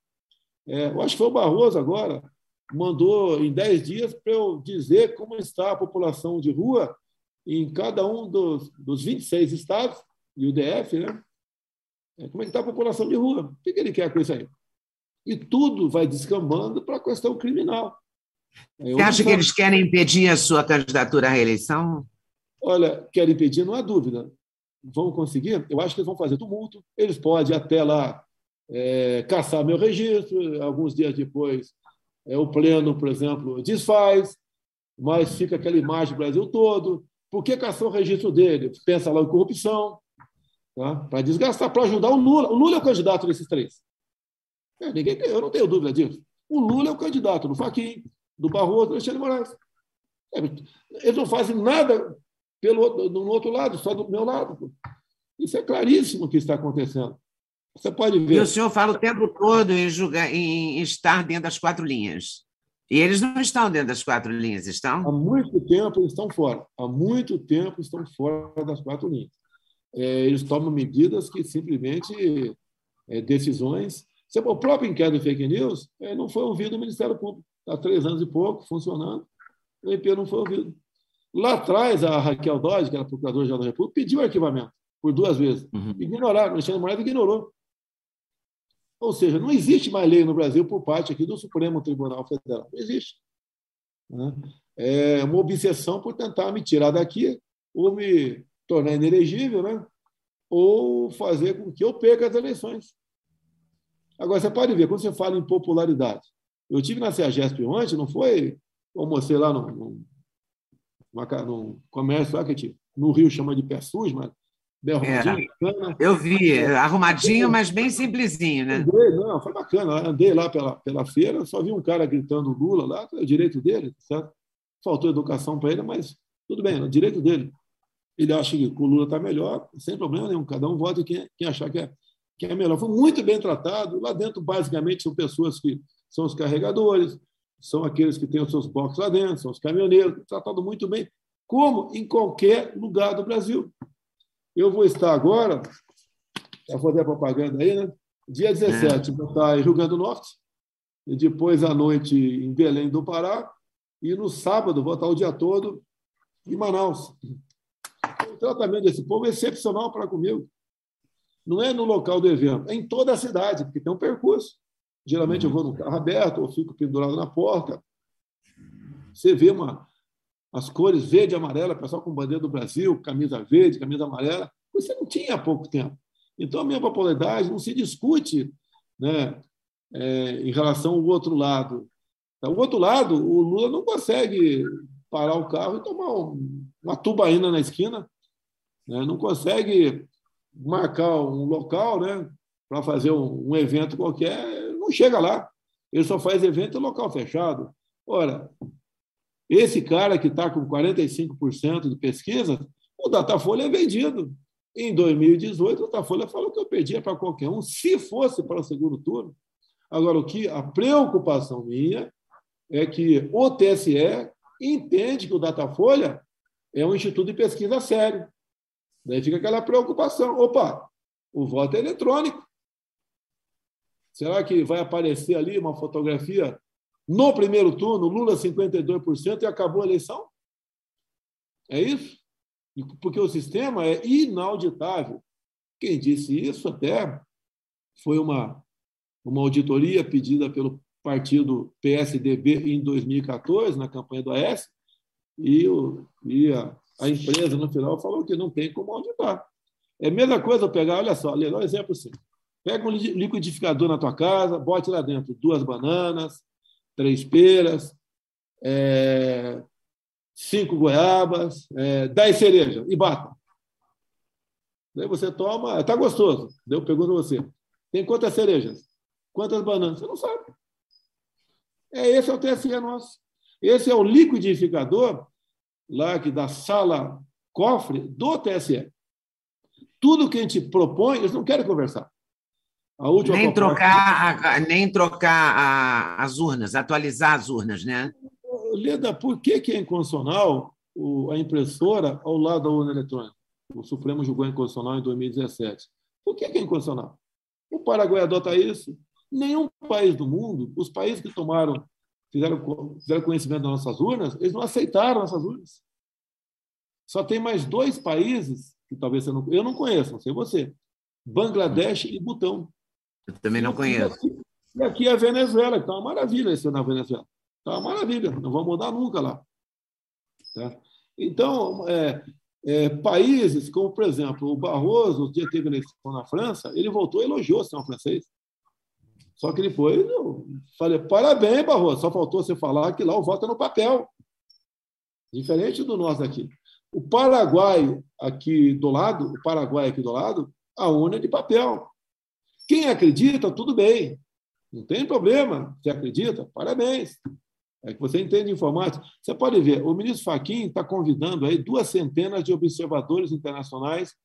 B: É, eu acho que foi o Barroso agora, mandou em 10 dias para eu dizer como está a população de rua em cada um dos, dos 26 estados e o DF, né? É, como é que está a população de rua? O que ele quer com isso aí? E tudo vai descambando para a questão criminal.
C: É, Você acha que eles querem impedir a sua candidatura à reeleição?
B: Olha, querem impedir, não há dúvida vão conseguir? Eu acho que eles vão fazer tumulto. Eles podem até lá é, caçar meu registro. Alguns dias depois, é, o pleno, por exemplo, desfaz, mas fica aquela imagem do Brasil todo. Por que caçou o registro dele? Pensa lá em corrupção, tá? para desgastar, para ajudar o Lula. O Lula é o candidato desses três. É, ninguém tem, eu não tenho dúvida disso. O Lula é o candidato do Faquim, do Barroso, do Alexandre Moraes. É, eles não fazem nada pelo no outro lado, só do meu lado. Isso é claríssimo o que está acontecendo. Você pode ver.
C: E o senhor fala o tempo todo em, julgar, em estar dentro das quatro linhas. E eles não estão dentro das quatro linhas, estão?
B: Há muito tempo eles estão fora. Há muito tempo estão fora das quatro linhas. É, eles tomam medidas que simplesmente é, decisões. O próprio inquérito de fake news é, não foi ouvido no Ministério Público. Há três anos e pouco, funcionando. O IP não foi ouvido. Lá atrás, a Raquel Dodge, que era procuradora-geral da República, pediu arquivamento por duas vezes. Uhum. Ignoraram, o Alexandre Moraes ignorou. Ou seja, não existe mais lei no Brasil por parte aqui do Supremo Tribunal Federal. Não existe. Né? É uma obsessão por tentar me tirar daqui ou me tornar inelegível, né? ou fazer com que eu perca as eleições. Agora, você pode ver, quando você fala em popularidade, eu tive na CEAGESP ontem, não foi? Almocei lá no, no no comércio lá que gente, no Rio chama de pé sujo, mas bem arrumadinho,
C: bacana. Eu vi, arrumadinho, mas bem simplesinho, né?
B: Andei, não, foi bacana. Andei lá pela, pela feira, só vi um cara gritando Lula lá, é o direito dele, certo? Faltou educação para ele, mas tudo bem, é o direito dele. Ele acha que o Lula está melhor, sem problema nenhum, cada um vota quem, quem achar que é, que é melhor. Foi muito bem tratado. Lá dentro, basicamente, são pessoas que são os carregadores, são aqueles que têm os seus boxes lá dentro, são os caminhoneiros, tratado muito bem. como em qualquer lugar do Brasil. Eu vou estar agora, já fazer a propaganda aí, né? Dia 17, é. vou estar em Rio Grande do Norte, e depois à noite em Belém do Pará, e no sábado vou estar o dia todo em Manaus. O tratamento desse povo é excepcional para comigo. Não é no local do evento, é em toda a cidade, porque tem um percurso. Geralmente eu vou no carro aberto ou fico pendurado na porta. Você vê uma, as cores verde e amarela, pessoal com bandeira do Brasil, camisa verde, camisa amarela. Você não tinha há pouco tempo. Então, a minha popularidade não se discute né, é, em relação ao outro lado. O outro lado, o Lula não consegue parar o carro e tomar um, uma tubaína na esquina, né? não consegue marcar um local né, para fazer um, um, evento qualquer, não chega lá. Ele só faz evento em local fechado. Ora, esse cara que está com 45% de pesquisa, o Datafolha é vendido. Em 2018, o Datafolha falou que eu perdia para qualquer um, se fosse para o segundo turno. Agora, o que a preocupação minha é que o TSE entende que o Datafolha é um instituto de pesquisa sério. Daí fica aquela preocupação. Opa, o voto é eletrônico. Será que vai aparecer ali uma fotografia no primeiro turno, Lula 52% e acabou a eleição? É isso? Porque o sistema é inauditável. Quem disse isso até foi uma, uma auditoria pedida pelo partido PSDB em 2014, na campanha do AS, e, o, e a, a, empresa, no final, falou que não tem como auditar. É a mesma coisa pegar, olha só, um exemplo simples. Pega um liquidificador na tua casa, bote lá dentro duas bananas, três peras, é, cinco goiabas, é, dez cerejas e bata. Daí você toma, está gostoso. Deu pergunta a você. Tem quantas cerejas? Quantas bananas? Você não sabe. É, esse é o TSE nosso. Esse é o liquidificador lá que da sala cofre do TSE. Tudo que a gente propõe, eles não querem conversar
C: nem, trocar a, nem trocar a, as urnas, atualizar as urnas, né?
B: Leda, por que, que é inconstitucional a impressora ao lado da urna eletrônica? O Supremo julgou inconstitucional em 2017. Por que, que é inconstitucional? O Paraguai adota isso. Nenhum país do mundo, os países que tomaram, fizeram, fizeram conhecimento das nossas urnas, eles não aceitaram essas urnas. Só tem mais dois países que talvez você não. Eu não conheço, não sei você. Bangladesh e Butão.
C: Eu também não conheço.
B: E aqui é a Venezuela, que está uma maravilha esse na Venezuela. Está uma maravilha, não vão mudar nunca lá. Tá? Então, é, é, países como, por exemplo, o Barroso, o dia teve eleição na França, ele voltou e elogiou o sistema francês. Só que depois eu falei, parabéns, Barroso, só faltou você falar que lá o voto é no papel. Diferente do nosso aqui. O Paraguai aqui do lado, o Paraguai aqui do lado, a urna é de papel. Quem acredita, tudo bem. Não tem problema. Você acredita? Parabéns. É que você entende informática. Você pode ver, o ministro Fachin está convidando aí duas centenas de observadores internacionais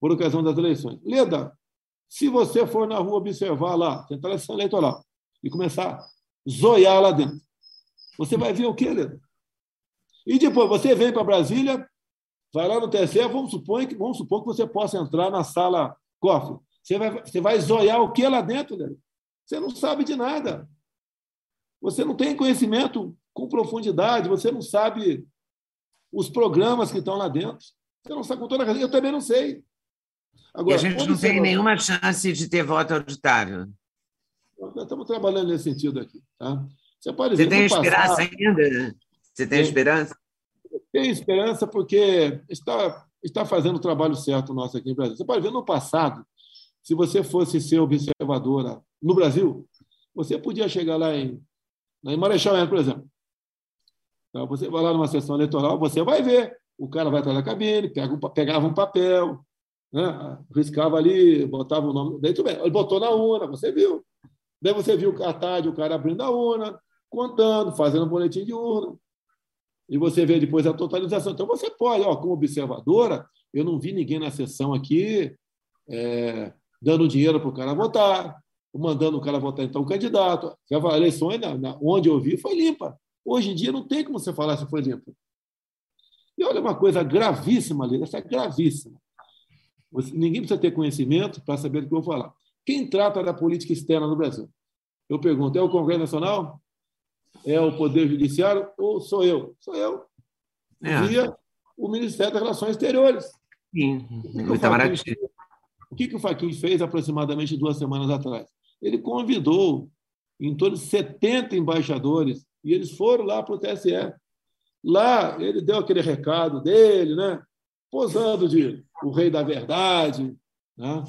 B: por ocasião das eleições. Leda, se você for na rua observar lá, tentar a eleitoral, e começar a zoiar lá dentro, você vai ver o quê, Leda? E depois você vem para Brasília, vai lá no TSE, vamos supor, que, vamos supor que você possa entrar na sala cofre. Você vai, você vai zoiar o que lá dentro, né? Você não sabe de nada. Você não tem conhecimento com profundidade, você não sabe os programas que estão lá dentro. Você não sabe com toda a Eu também não sei.
C: Agora, e a gente não tem nenhuma chance de ter voto auditário.
B: Nós estamos trabalhando nesse sentido aqui. Tá?
C: Você, pode você tem esperança ainda? Você tem, tem esperança?
B: Tem esperança porque está, está fazendo o trabalho certo nosso aqui no Brasil. Você pode ver, no passado, se você fosse ser observadora no Brasil, você podia chegar lá em, em Marechal por exemplo. Então, você vai lá numa sessão eleitoral, você vai ver. O cara vai atrás da cabine, pega um, pegava um papel, né? riscava ali, botava o nome. Daí tudo bem. Ele botou na urna, você viu. Daí você viu à tarde o cara abrindo a urna, contando, fazendo boletim de urna. E você vê depois a totalização. Então você pode, ó, como observadora, eu não vi ninguém na sessão aqui é, dando dinheiro para o cara votar, mandando o cara votar então o candidato. A eleição, onde eu vi, foi limpa. Hoje em dia não tem como você falar se foi limpa. E olha uma coisa gravíssima ali, essa é gravíssima. Ninguém precisa ter conhecimento para saber do que eu vou falar. Quem trata da política externa no Brasil? Eu pergunto, é o Congresso Nacional? É o Poder Judiciário? Ou sou eu? Sou eu. É. Via o Ministério das Relações Exteriores.
C: Sim.
B: O que, que o Faquin fez aproximadamente duas semanas atrás? Ele convidou em torno de 70 embaixadores e eles foram lá para o TSE. Lá ele deu aquele recado dele, né? posando de o rei da verdade, né?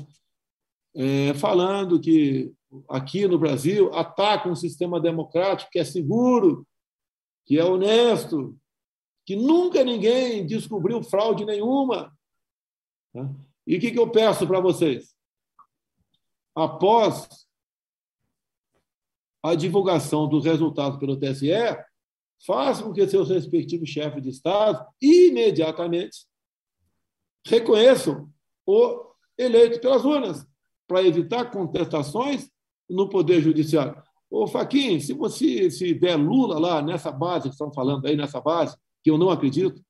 B: é, falando que aqui no Brasil ataca um sistema democrático que é seguro, que é honesto, que nunca ninguém descobriu fraude nenhuma. Né? E o que, que eu peço para vocês? Após a divulgação dos resultados pelo TSE, façam com que seus respectivos chefes de Estado imediatamente reconheçam o eleito pelas urnas, para evitar contestações no Poder Judiciário. Ô, Faquim, se você se der Lula lá nessa base que estão falando aí, nessa base, que eu não acredito,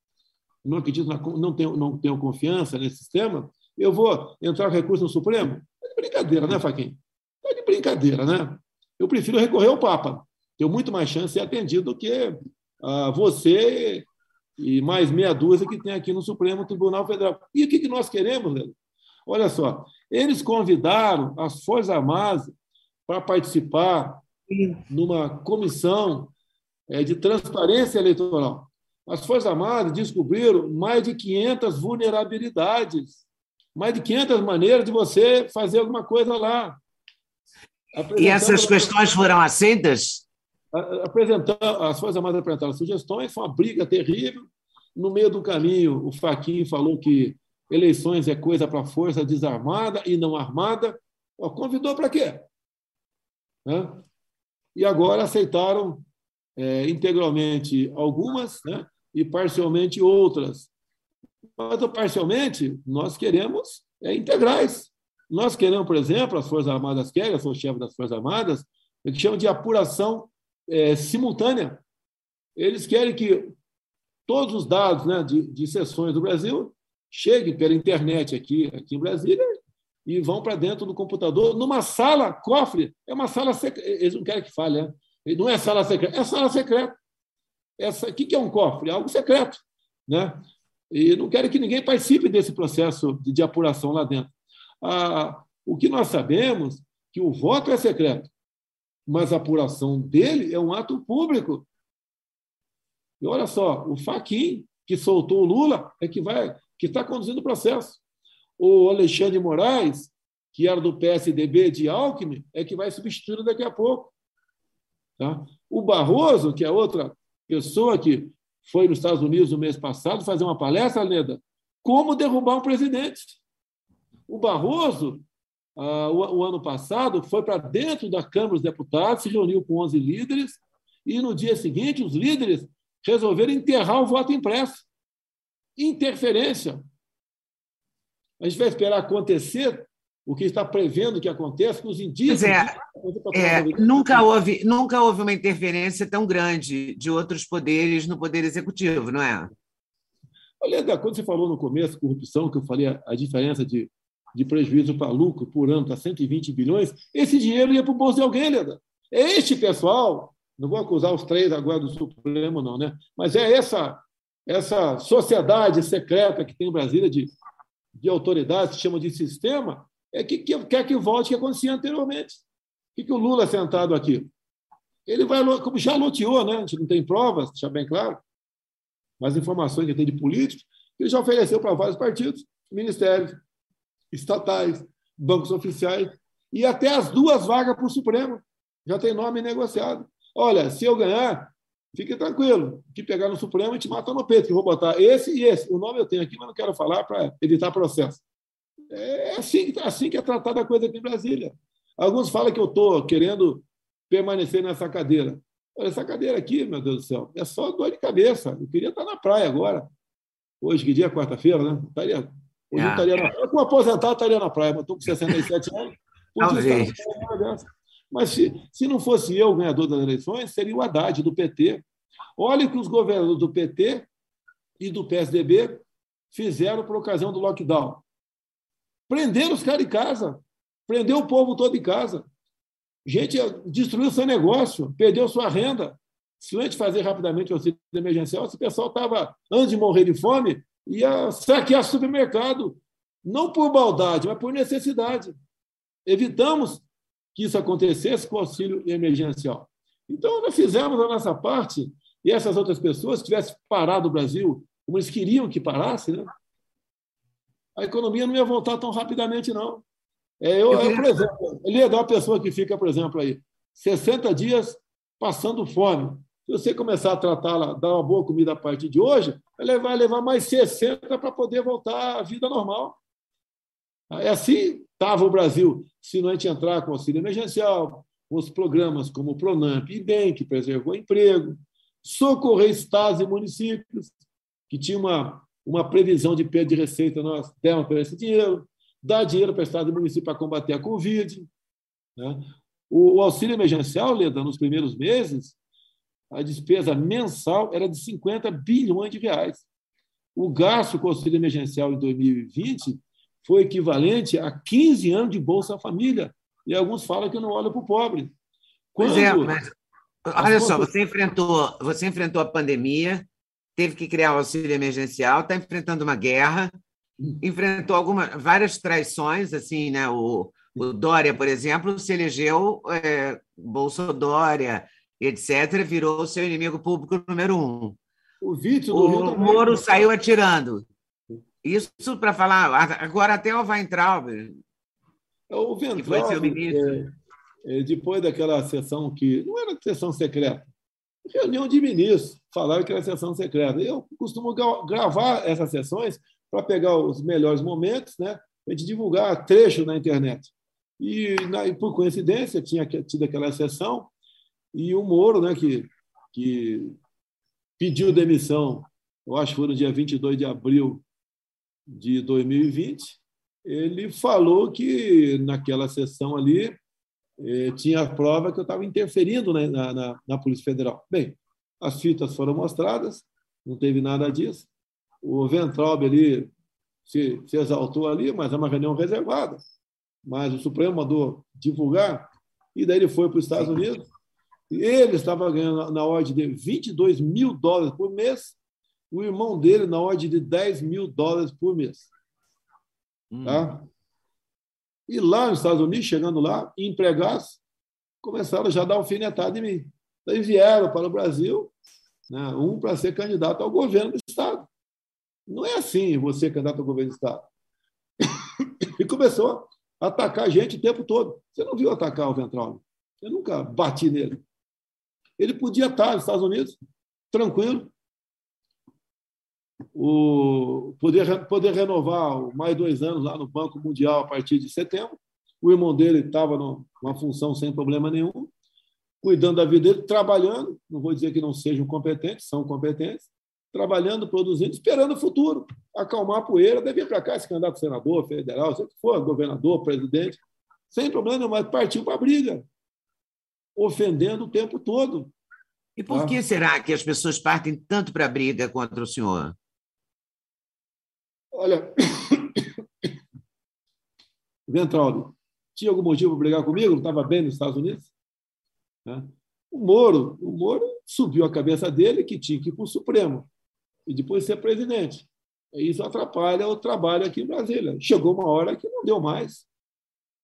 B: não acredito, não tenho, não tenho confiança nesse sistema, eu vou entrar recurso no Supremo? É de brincadeira, né, Faquim? É de brincadeira, né? Eu prefiro recorrer ao Papa. Tenho muito mais chance de ser atendido do que ah, você e mais meia dúzia que tem aqui no Supremo Tribunal Federal. E o que, que nós queremos, Leandro? Olha só, eles convidaram as Forças Armadas para participar numa comissão é, de transparência eleitoral. As Forças Armadas descobriram mais de 500 vulnerabilidades, mais de 500 maneiras de você fazer alguma coisa lá.
C: E essas questões foram aceitas?
B: Apresentando, as Forças Armadas apresentaram sugestões, foi uma briga terrível. No meio do caminho, o Faquin falou que eleições é coisa para força desarmada e não armada. convidou para quê? Né? E agora aceitaram é, integralmente algumas né? e parcialmente outras. Mas, parcialmente, nós queremos é, integrais. Nós queremos, por exemplo, as Forças Armadas querem, eu sou chefe das Forças Armadas, o que chamam de apuração é, simultânea. Eles querem que todos os dados né, de, de sessões do Brasil cheguem pela internet aqui, aqui em Brasília e vão para dentro do computador, numa sala, cofre. É uma sala secreta. Eles não querem que fale, né? Não é sala secreta, é sala secreta. Essa, o que é um cofre? É algo secreto. Né? E não querem que ninguém participe desse processo de, de apuração lá dentro. Ah, o que nós sabemos que o voto é secreto mas a apuração dele é um ato público. E olha só, o Faquin, que soltou o Lula, é que vai, que está conduzindo o processo. O Alexandre Moraes, que era do PSDB de Alckmin, é que vai substituir daqui a pouco. Tá? O Barroso, que é outra pessoa que foi nos Estados Unidos no mês passado fazer uma palestra, Leda, como derrubar um presidente. O Barroso ah, o, o, ano passado, foi para dentro da Câmara dos Deputados, se reuniu com 11 líderes, e no dia seguinte, os líderes resolveram enterrar o voto impresso. Interferência. A gente vai esperar acontecer o que está prevendo que aconteça com os indígenas.
C: É, é, nunca, houve, nunca houve uma interferência tão grande de outros poderes no poder executivo, não é?
B: Olha, quando você falou no começo corrupção, que eu falei a, a diferença de de prejuízo para lucro por ano, para 120 bilhões, esse dinheiro ia para o bolso de alguém, Leda. É este pessoal, não vou acusar os três agora do Supremo, não, né? mas é essa, essa sociedade secreta que tem em Brasília de, de autoridades, que chama de sistema, é que, que quer que volte o que acontecia anteriormente. O que, que o Lula sentado aqui? Ele vai, como já loteou, né? a gente não tem provas, deixar bem claro, mas informações que tem de políticos, ele já ofereceu para vários partidos, ministérios, estatais, bancos oficiais e até as duas vagas para o Supremo. Já tem nome negociado. Olha, se eu ganhar, fique tranquilo. Que pegar no Supremo, a gente mata no peito, que vou botar esse e esse. O nome eu tenho aqui, mas não quero falar para evitar processo. É assim, assim que é tratada a coisa aqui em Brasília. Alguns falam que eu estou querendo permanecer nessa cadeira. Olha, essa cadeira aqui, meu Deus do céu, é só dor de cabeça. Eu queria estar na praia agora. Hoje, que dia? Quarta-feira, né? Estaria Hoje ah, eu estaria na praia. Com aposentado, estaria na praia, mas estou com 67 anos. Mas se, se não fosse eu o ganhador das eleições, seria o Haddad, do PT. Olha que os governadores do PT e do PSDB fizeram por ocasião do lockdown. Prenderam os caras em casa, prendeu o povo todo em casa. Gente destruiu seu negócio, perdeu sua renda. Se a gente fazer rapidamente o auxílio emergencial, esse pessoal estava, antes de morrer de fome, ia saquear supermercado, não por maldade, mas por necessidade. Evitamos que isso acontecesse com o auxílio emergencial. Então, nós fizemos a nossa parte e essas outras pessoas tivessem parado o Brasil como eles queriam que parasse, né? a economia não ia voltar tão rapidamente, não. É, eu, eu, por exemplo, ele é uma pessoa que fica, por exemplo, aí 60 dias passando fome. Se você começar a tratá-la, dar uma boa comida a partir de hoje, ela vai levar mais 60 para poder voltar à vida normal. É assim estava o Brasil, se não a gente entrar com auxílio emergencial, com os programas como o Pronamp e BEM, que preservou emprego, socorrer estados e municípios, que tinha uma, uma previsão de perda de receita, nós demos para esse dinheiro, dar dinheiro para estado e município para combater a Covid. Né? O, o, auxílio emergencial, Leda, nos primeiros meses, a despesa mensal era de 50 bilhões de reais. O gasto com o auxílio emergencial em 2020 foi equivalente a 15 anos de Bolsa Família. E alguns falam que não olham para o pobre.
C: Quando... Pois é, mas olha só, você enfrentou, você enfrentou a pandemia, teve que criar o auxílio emergencial, está enfrentando uma guerra, enfrentou algumas, várias traições, assim, né? O, o Dória, por exemplo, se elegeu é, Bolsonaro, etc., virou seu inimigo público número um. O do o Rio Moro saiu atirando. Isso para falar, agora até o Weintraub,
B: é, o Weintraub, que foi seu ministro. É, é, depois daquela sessão que não era sessão secreta, reunião de ministros, falaram que era sessão secreta. Eu costumo gravar essas sessões para pegar os melhores momentos, né, para divulgar trecho na internet. E, na, e, por coincidência, tinha tido aquela sessão e o Moro, né, que, que pediu demissão, eu acho que foi no dia 22 de abril de 2020, ele falou que naquela sessão ali eh, tinha a prova que eu estava interferindo né, na, na, na, Polícia Federal. Bem, as fitas foram mostradas, não teve nada disso. O Ventralbe ali se, se exaltou ali, mas é uma reunião reservada. Mas o Supremo mandou divulgar, e daí ele foi para os Estados Unidos. Ele estava ganhando na ordem de 22 mil dólares por mês, o irmão dele na ordem de 10 mil dólares por mês. Hum. Tá? E lá nos Estados Unidos, chegando lá, empregados começaram já a dar alfinetada em mim. Daí vieram para o Brasil, né, um para ser candidato ao governo do Estado. Não é assim você candidato ao governo do Estado. E começou a atacar a gente o tempo todo. Você não viu atacar o Ventral? Eu nunca bati nele. Ele podia estar nos Estados Unidos, tranquilo, o poder, poder renovar mais dois anos lá no Banco Mundial a partir de setembro. O irmão dele estava numa função sem problema nenhum, cuidando da vida dele, trabalhando. Não vou dizer que não sejam competentes, são competentes, trabalhando, produzindo, esperando o futuro, acalmar a poeira, deve vir para cá esse candidato senador, federal, se for, governador, presidente, sem problema, mas partiu para a briga, ofendendo o tempo todo.
C: E por tá? que será que as pessoas partem tanto para a briga contra o senhor?
B: Olha, Ventraldo, tinha algum motivo para brigar comigo? Não estava bem nos Estados Unidos? Né? O Moro, o Moro subiu a cabeça dele que tinha que ir para o Supremo e depois ser presidente. Isso atrapalha o trabalho aqui em Brasília. Chegou uma hora que não deu mais.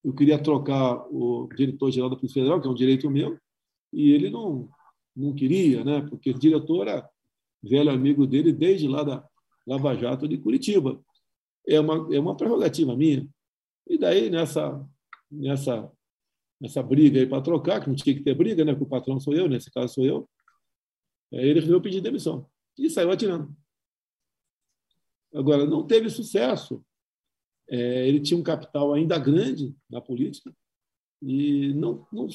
B: Eu queria trocar o diretor-geral da Polícia Federal, que é um direito meu, e ele não, não queria, né? porque o diretor era velho amigo dele desde lá da, Lava Jato de Curitiba. É uma, é uma prerrogativa minha. E daí, nessa, nessa, nessa briga aí para trocar, que não tinha que ter briga, né? porque o patrão sou eu, nesse caso sou eu, ele resolveu pedir demissão. E saiu atirando. Agora, não teve sucesso. É, ele tinha um capital ainda grande na política e não, não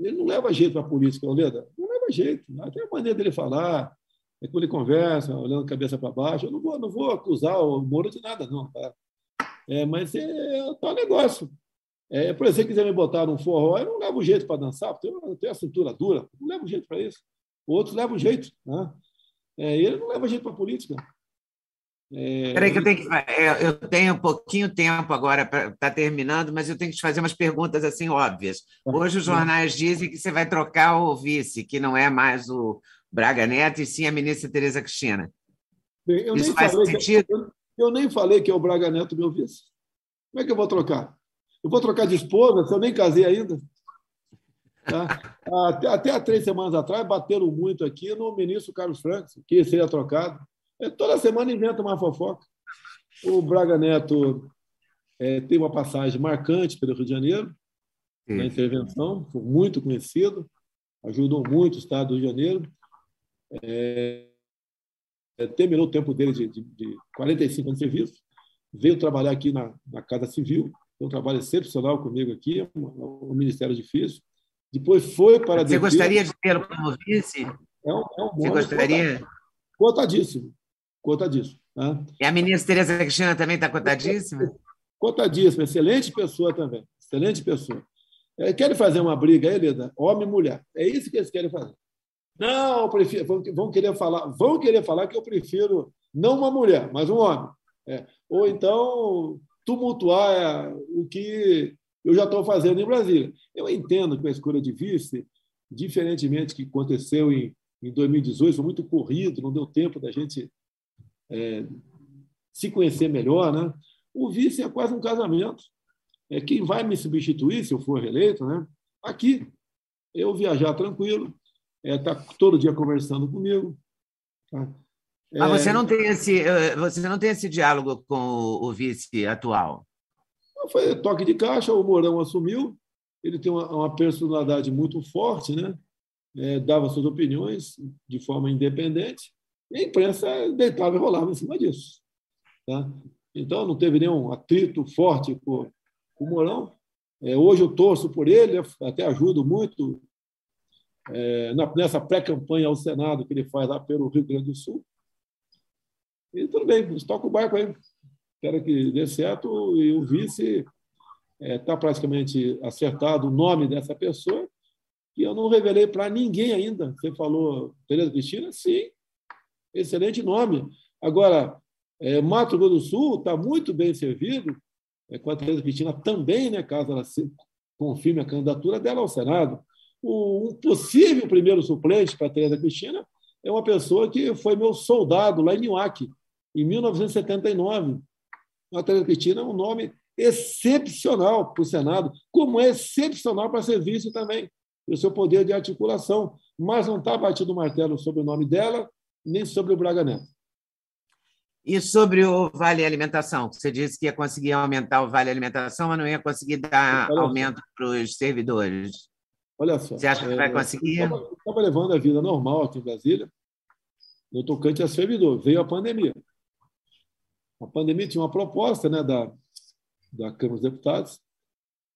B: ele não leva jeito para a política, Oleda. Não leva jeito. Até a maneira dele falar, é quando ele conversa, olhando cabeça para baixo. Eu não vou, não vou acusar o Moro de nada, não. Tá? É, mas é, é tal negócio. É, por exemplo, se quiser me botar num forró, eu não levo jeito para dançar, porque eu tenho a cintura dura, não levo jeito para isso. Outros levam jeito. Né? É, ele não leva jeito para a política.
C: É... Peraí, que eu tenho que. É, eu tenho um pouquinho tempo agora para estar tá terminando, mas eu tenho que te fazer umas perguntas assim óbvias. Tá. Hoje os jornais dizem que você vai trocar o vice, que não é mais o Braga Neto, e sim a ministra Tereza Cristina.
B: Bem, eu Isso faz sentido? Que, eu, eu, nem falei que é o Braga Neto meu vice. Como é que eu vou trocar? Eu vou trocar de esposa se eu nem casei ainda? Tá? Até, até há três semanas atrás bateram muito aqui no ministro Carlos Franks, que seria trocado. É, toda semana inventa uma fofoca. O Braga Neto é, tem uma passagem marcante pelo Rio de Janeiro, na intervenção, foi muito conhecido, ajudou muito o Estado do Rio de Janeiro. É, é terminou o tempo dele de, de, de 45 anos de serviço, veio trabalhar aqui na, na Casa Civil, um trabalho excepcional comigo aqui, é um, um ministério difícil. Depois foi para.
C: Você gostaria de tê-lo como vice?
B: É um, é um
C: Você gostaria?
B: Cotadíssimo. Cotadíssimo. Tá?
C: E a ministra Tereza Cristina também está cotadíssima?
B: Cotadíssima, excelente pessoa também. Excelente pessoa. É, querem fazer uma briga aí, Leda? Homem e mulher. É isso que eles querem fazer. Não, eu prefiro, vão, vão, querer falar, vão querer falar que eu prefiro não uma mulher, mas um homem. É. Ou então tumultuar é, o que eu já estou fazendo em Brasília. Eu entendo que a escolha de vice, diferentemente do que aconteceu em, em 2018, foi muito corrido, não deu tempo da gente é, se conhecer melhor. Né? O vice é quase um casamento. É quem vai me substituir, se eu for reeleito, né? aqui. Eu viajar tranquilo, é, tá todo dia conversando comigo. Tá?
C: É... Mas você não tem esse, eh, você não tem esse diálogo com o vice atual?
B: Foi toque de caixa, o Mourão assumiu, ele tem uma, uma personalidade muito forte, né? É, dava suas opiniões de forma independente, e a imprensa deitava e rolava em cima disso. Tá? Então, não teve nenhum atrito forte com, com o Mourão. É, hoje eu torço por ele, até ajudo muito é, nessa pré-campanha ao Senado que ele faz lá pelo Rio Grande do Sul. E tudo bem, toca o barco aí. Espero que dê certo. E o vice está é, tá praticamente acertado o nome dessa pessoa, que eu não revelei para ninguém ainda. Você falou Tereza Cristina? Sim, excelente nome. Agora, é, Mato Grosso do Sul está muito bem servido, é, com a Tereza Cristina também, né, caso ela se confirme a candidatura dela ao Senado. O, possível primeiro suplente para a Tereza Cristina é uma pessoa que foi meu soldado lá em Niuaque, em 1979. A Tereza Cristina é um nome excepcional para o Senado, como é excepcional para serviço também, o seu poder de articulação. Mas não está batido o martelo sobre o nome dela, nem sobre o Braga Neto.
C: E sobre o Vale Alimentação? Você disse que ia conseguir aumentar o Vale Alimentação, mas não ia conseguir dar aumento para os servidores.
B: Olha só.
C: Você acha que vai é, conseguir?
B: Estava levando a vida normal aqui em Brasília, no tocante a servidor. Veio a pandemia. A pandemia tinha uma proposta né, da, da Câmara dos Deputados.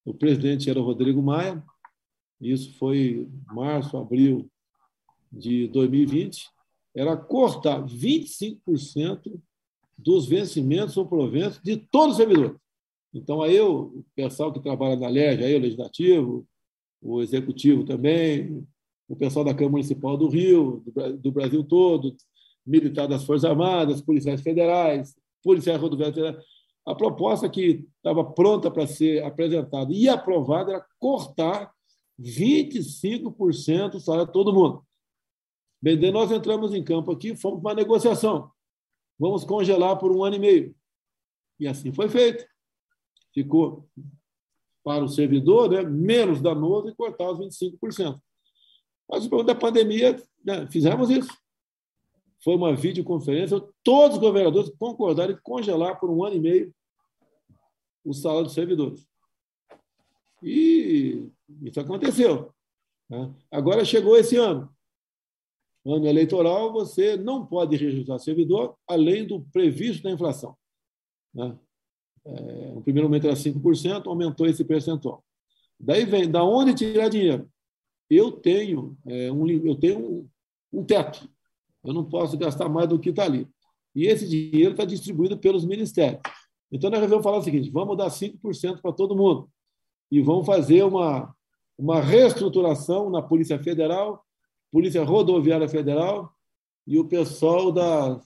B: O presidente era o Rodrigo Maia. Isso foi março, abril de 2020. Era cortar 25% dos vencimentos ou proventos de todos os servidores. Então, aí o pessoal que trabalha na LERJ, aí o Legislativo, o Executivo também, o pessoal da Câmara Municipal do Rio, do Brasil todo, militar das Forças Armadas, policiais federais, policiais rodoviários federais. A proposta que estava pronta para ser apresentada e aprovada era cortar 25% do salário de todo mundo. Daí nós entramos em campo aqui, fomos para uma negociação. Vamos congelar por um ano e meio. E assim foi feito. Ficou para o servidor, né, menos danoso e cortar os 25%. Mas, por da pandemia, né, fizemos isso. Foi uma videoconferência, todos os governadores concordaram em congelar por um ano e meio o salário dos servidores. E isso aconteceu. Né? Agora chegou esse ano. Ano eleitoral, você não pode registrar servidor além do previsto da inflação. Né? é, no primeiro momento era 5%, aumentou esse percentual. Daí vem, da onde tirar dinheiro? Eu tenho, é, um, eu tenho um, um teto. Eu não posso gastar mais do que está ali. E esse dinheiro está distribuído pelos ministérios. Então, nós resolvemos falar o seguinte: vamos dar 5% para todo mundo. E vamos fazer uma, uma reestruturação na Polícia Federal, Polícia Rodoviária Federal e o pessoal da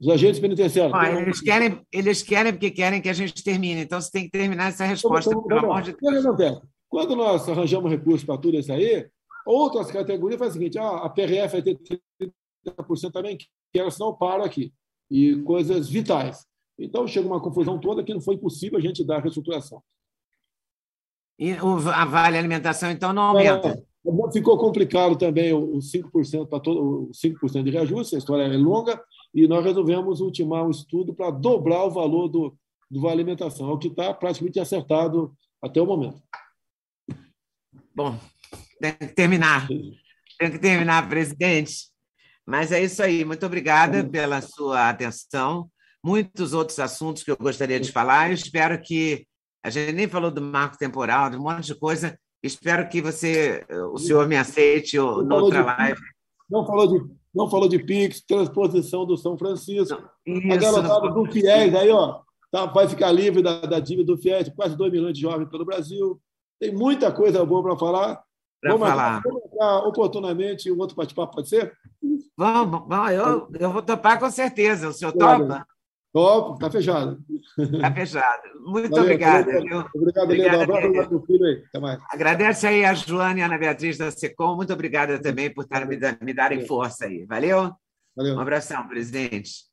B: Os agentes penitenciários.
C: Eles, querem, eles querem porque querem que a gente termine, então você tem que terminar essa resposta, então, pelo amor de
B: Deus. Quando nós arranjamos recursos para tudo isso aí, outras categorias faz o seguinte: ah, a PRF vai ter 30% também, quero, senão eu paro aqui. E coisas vitais. Então chega uma confusão toda que não foi possível a gente dar a reestruturação.
C: E a Vale Alimentação, então, não aumenta?
B: É, ficou complicado também os 5% para todo, 5% de reajuste, a história é longa, e nós resolvemos ultimar um estudo para dobrar o valor do, do Vale Alimentação, o que está praticamente acertado até o momento.
C: Bom, tem que terminar. Tem que terminar, presidente. Mas é isso aí. Muito obrigada pela sua atenção. Muitos outros assuntos que eu gostaria de falar. Eu espero que a gente nem falou do marco temporal, de um monte de coisa. Espero que você, o senhor me aceite na outra live.
B: Não falou de não falou de Pix, transposição do São Francisco. Isso, a garotada do FIES aí, ó, tá, vai ficar livre da, da dívida do FIES, quase 2 milhões de jovens pelo Brasil. Tem muita coisa boa para falar.
C: Para falar.
B: Vamos marcar oportunamente um outro bate-papo, pode ser?
C: Vamos, vamos eu, eu vou topar com certeza. O senhor topa?
B: Top, está fechado.
C: Está fechado. Muito Valeu, obrigada.
B: Obrigado, obrigado Leda. abraço filho aí. Até mais.
C: Agradece aí a Joana e a Ana Beatriz da SECOM. Muito obrigada também por me, me darem força aí. Valeu?
B: Valeu.
C: Um abração, presidente.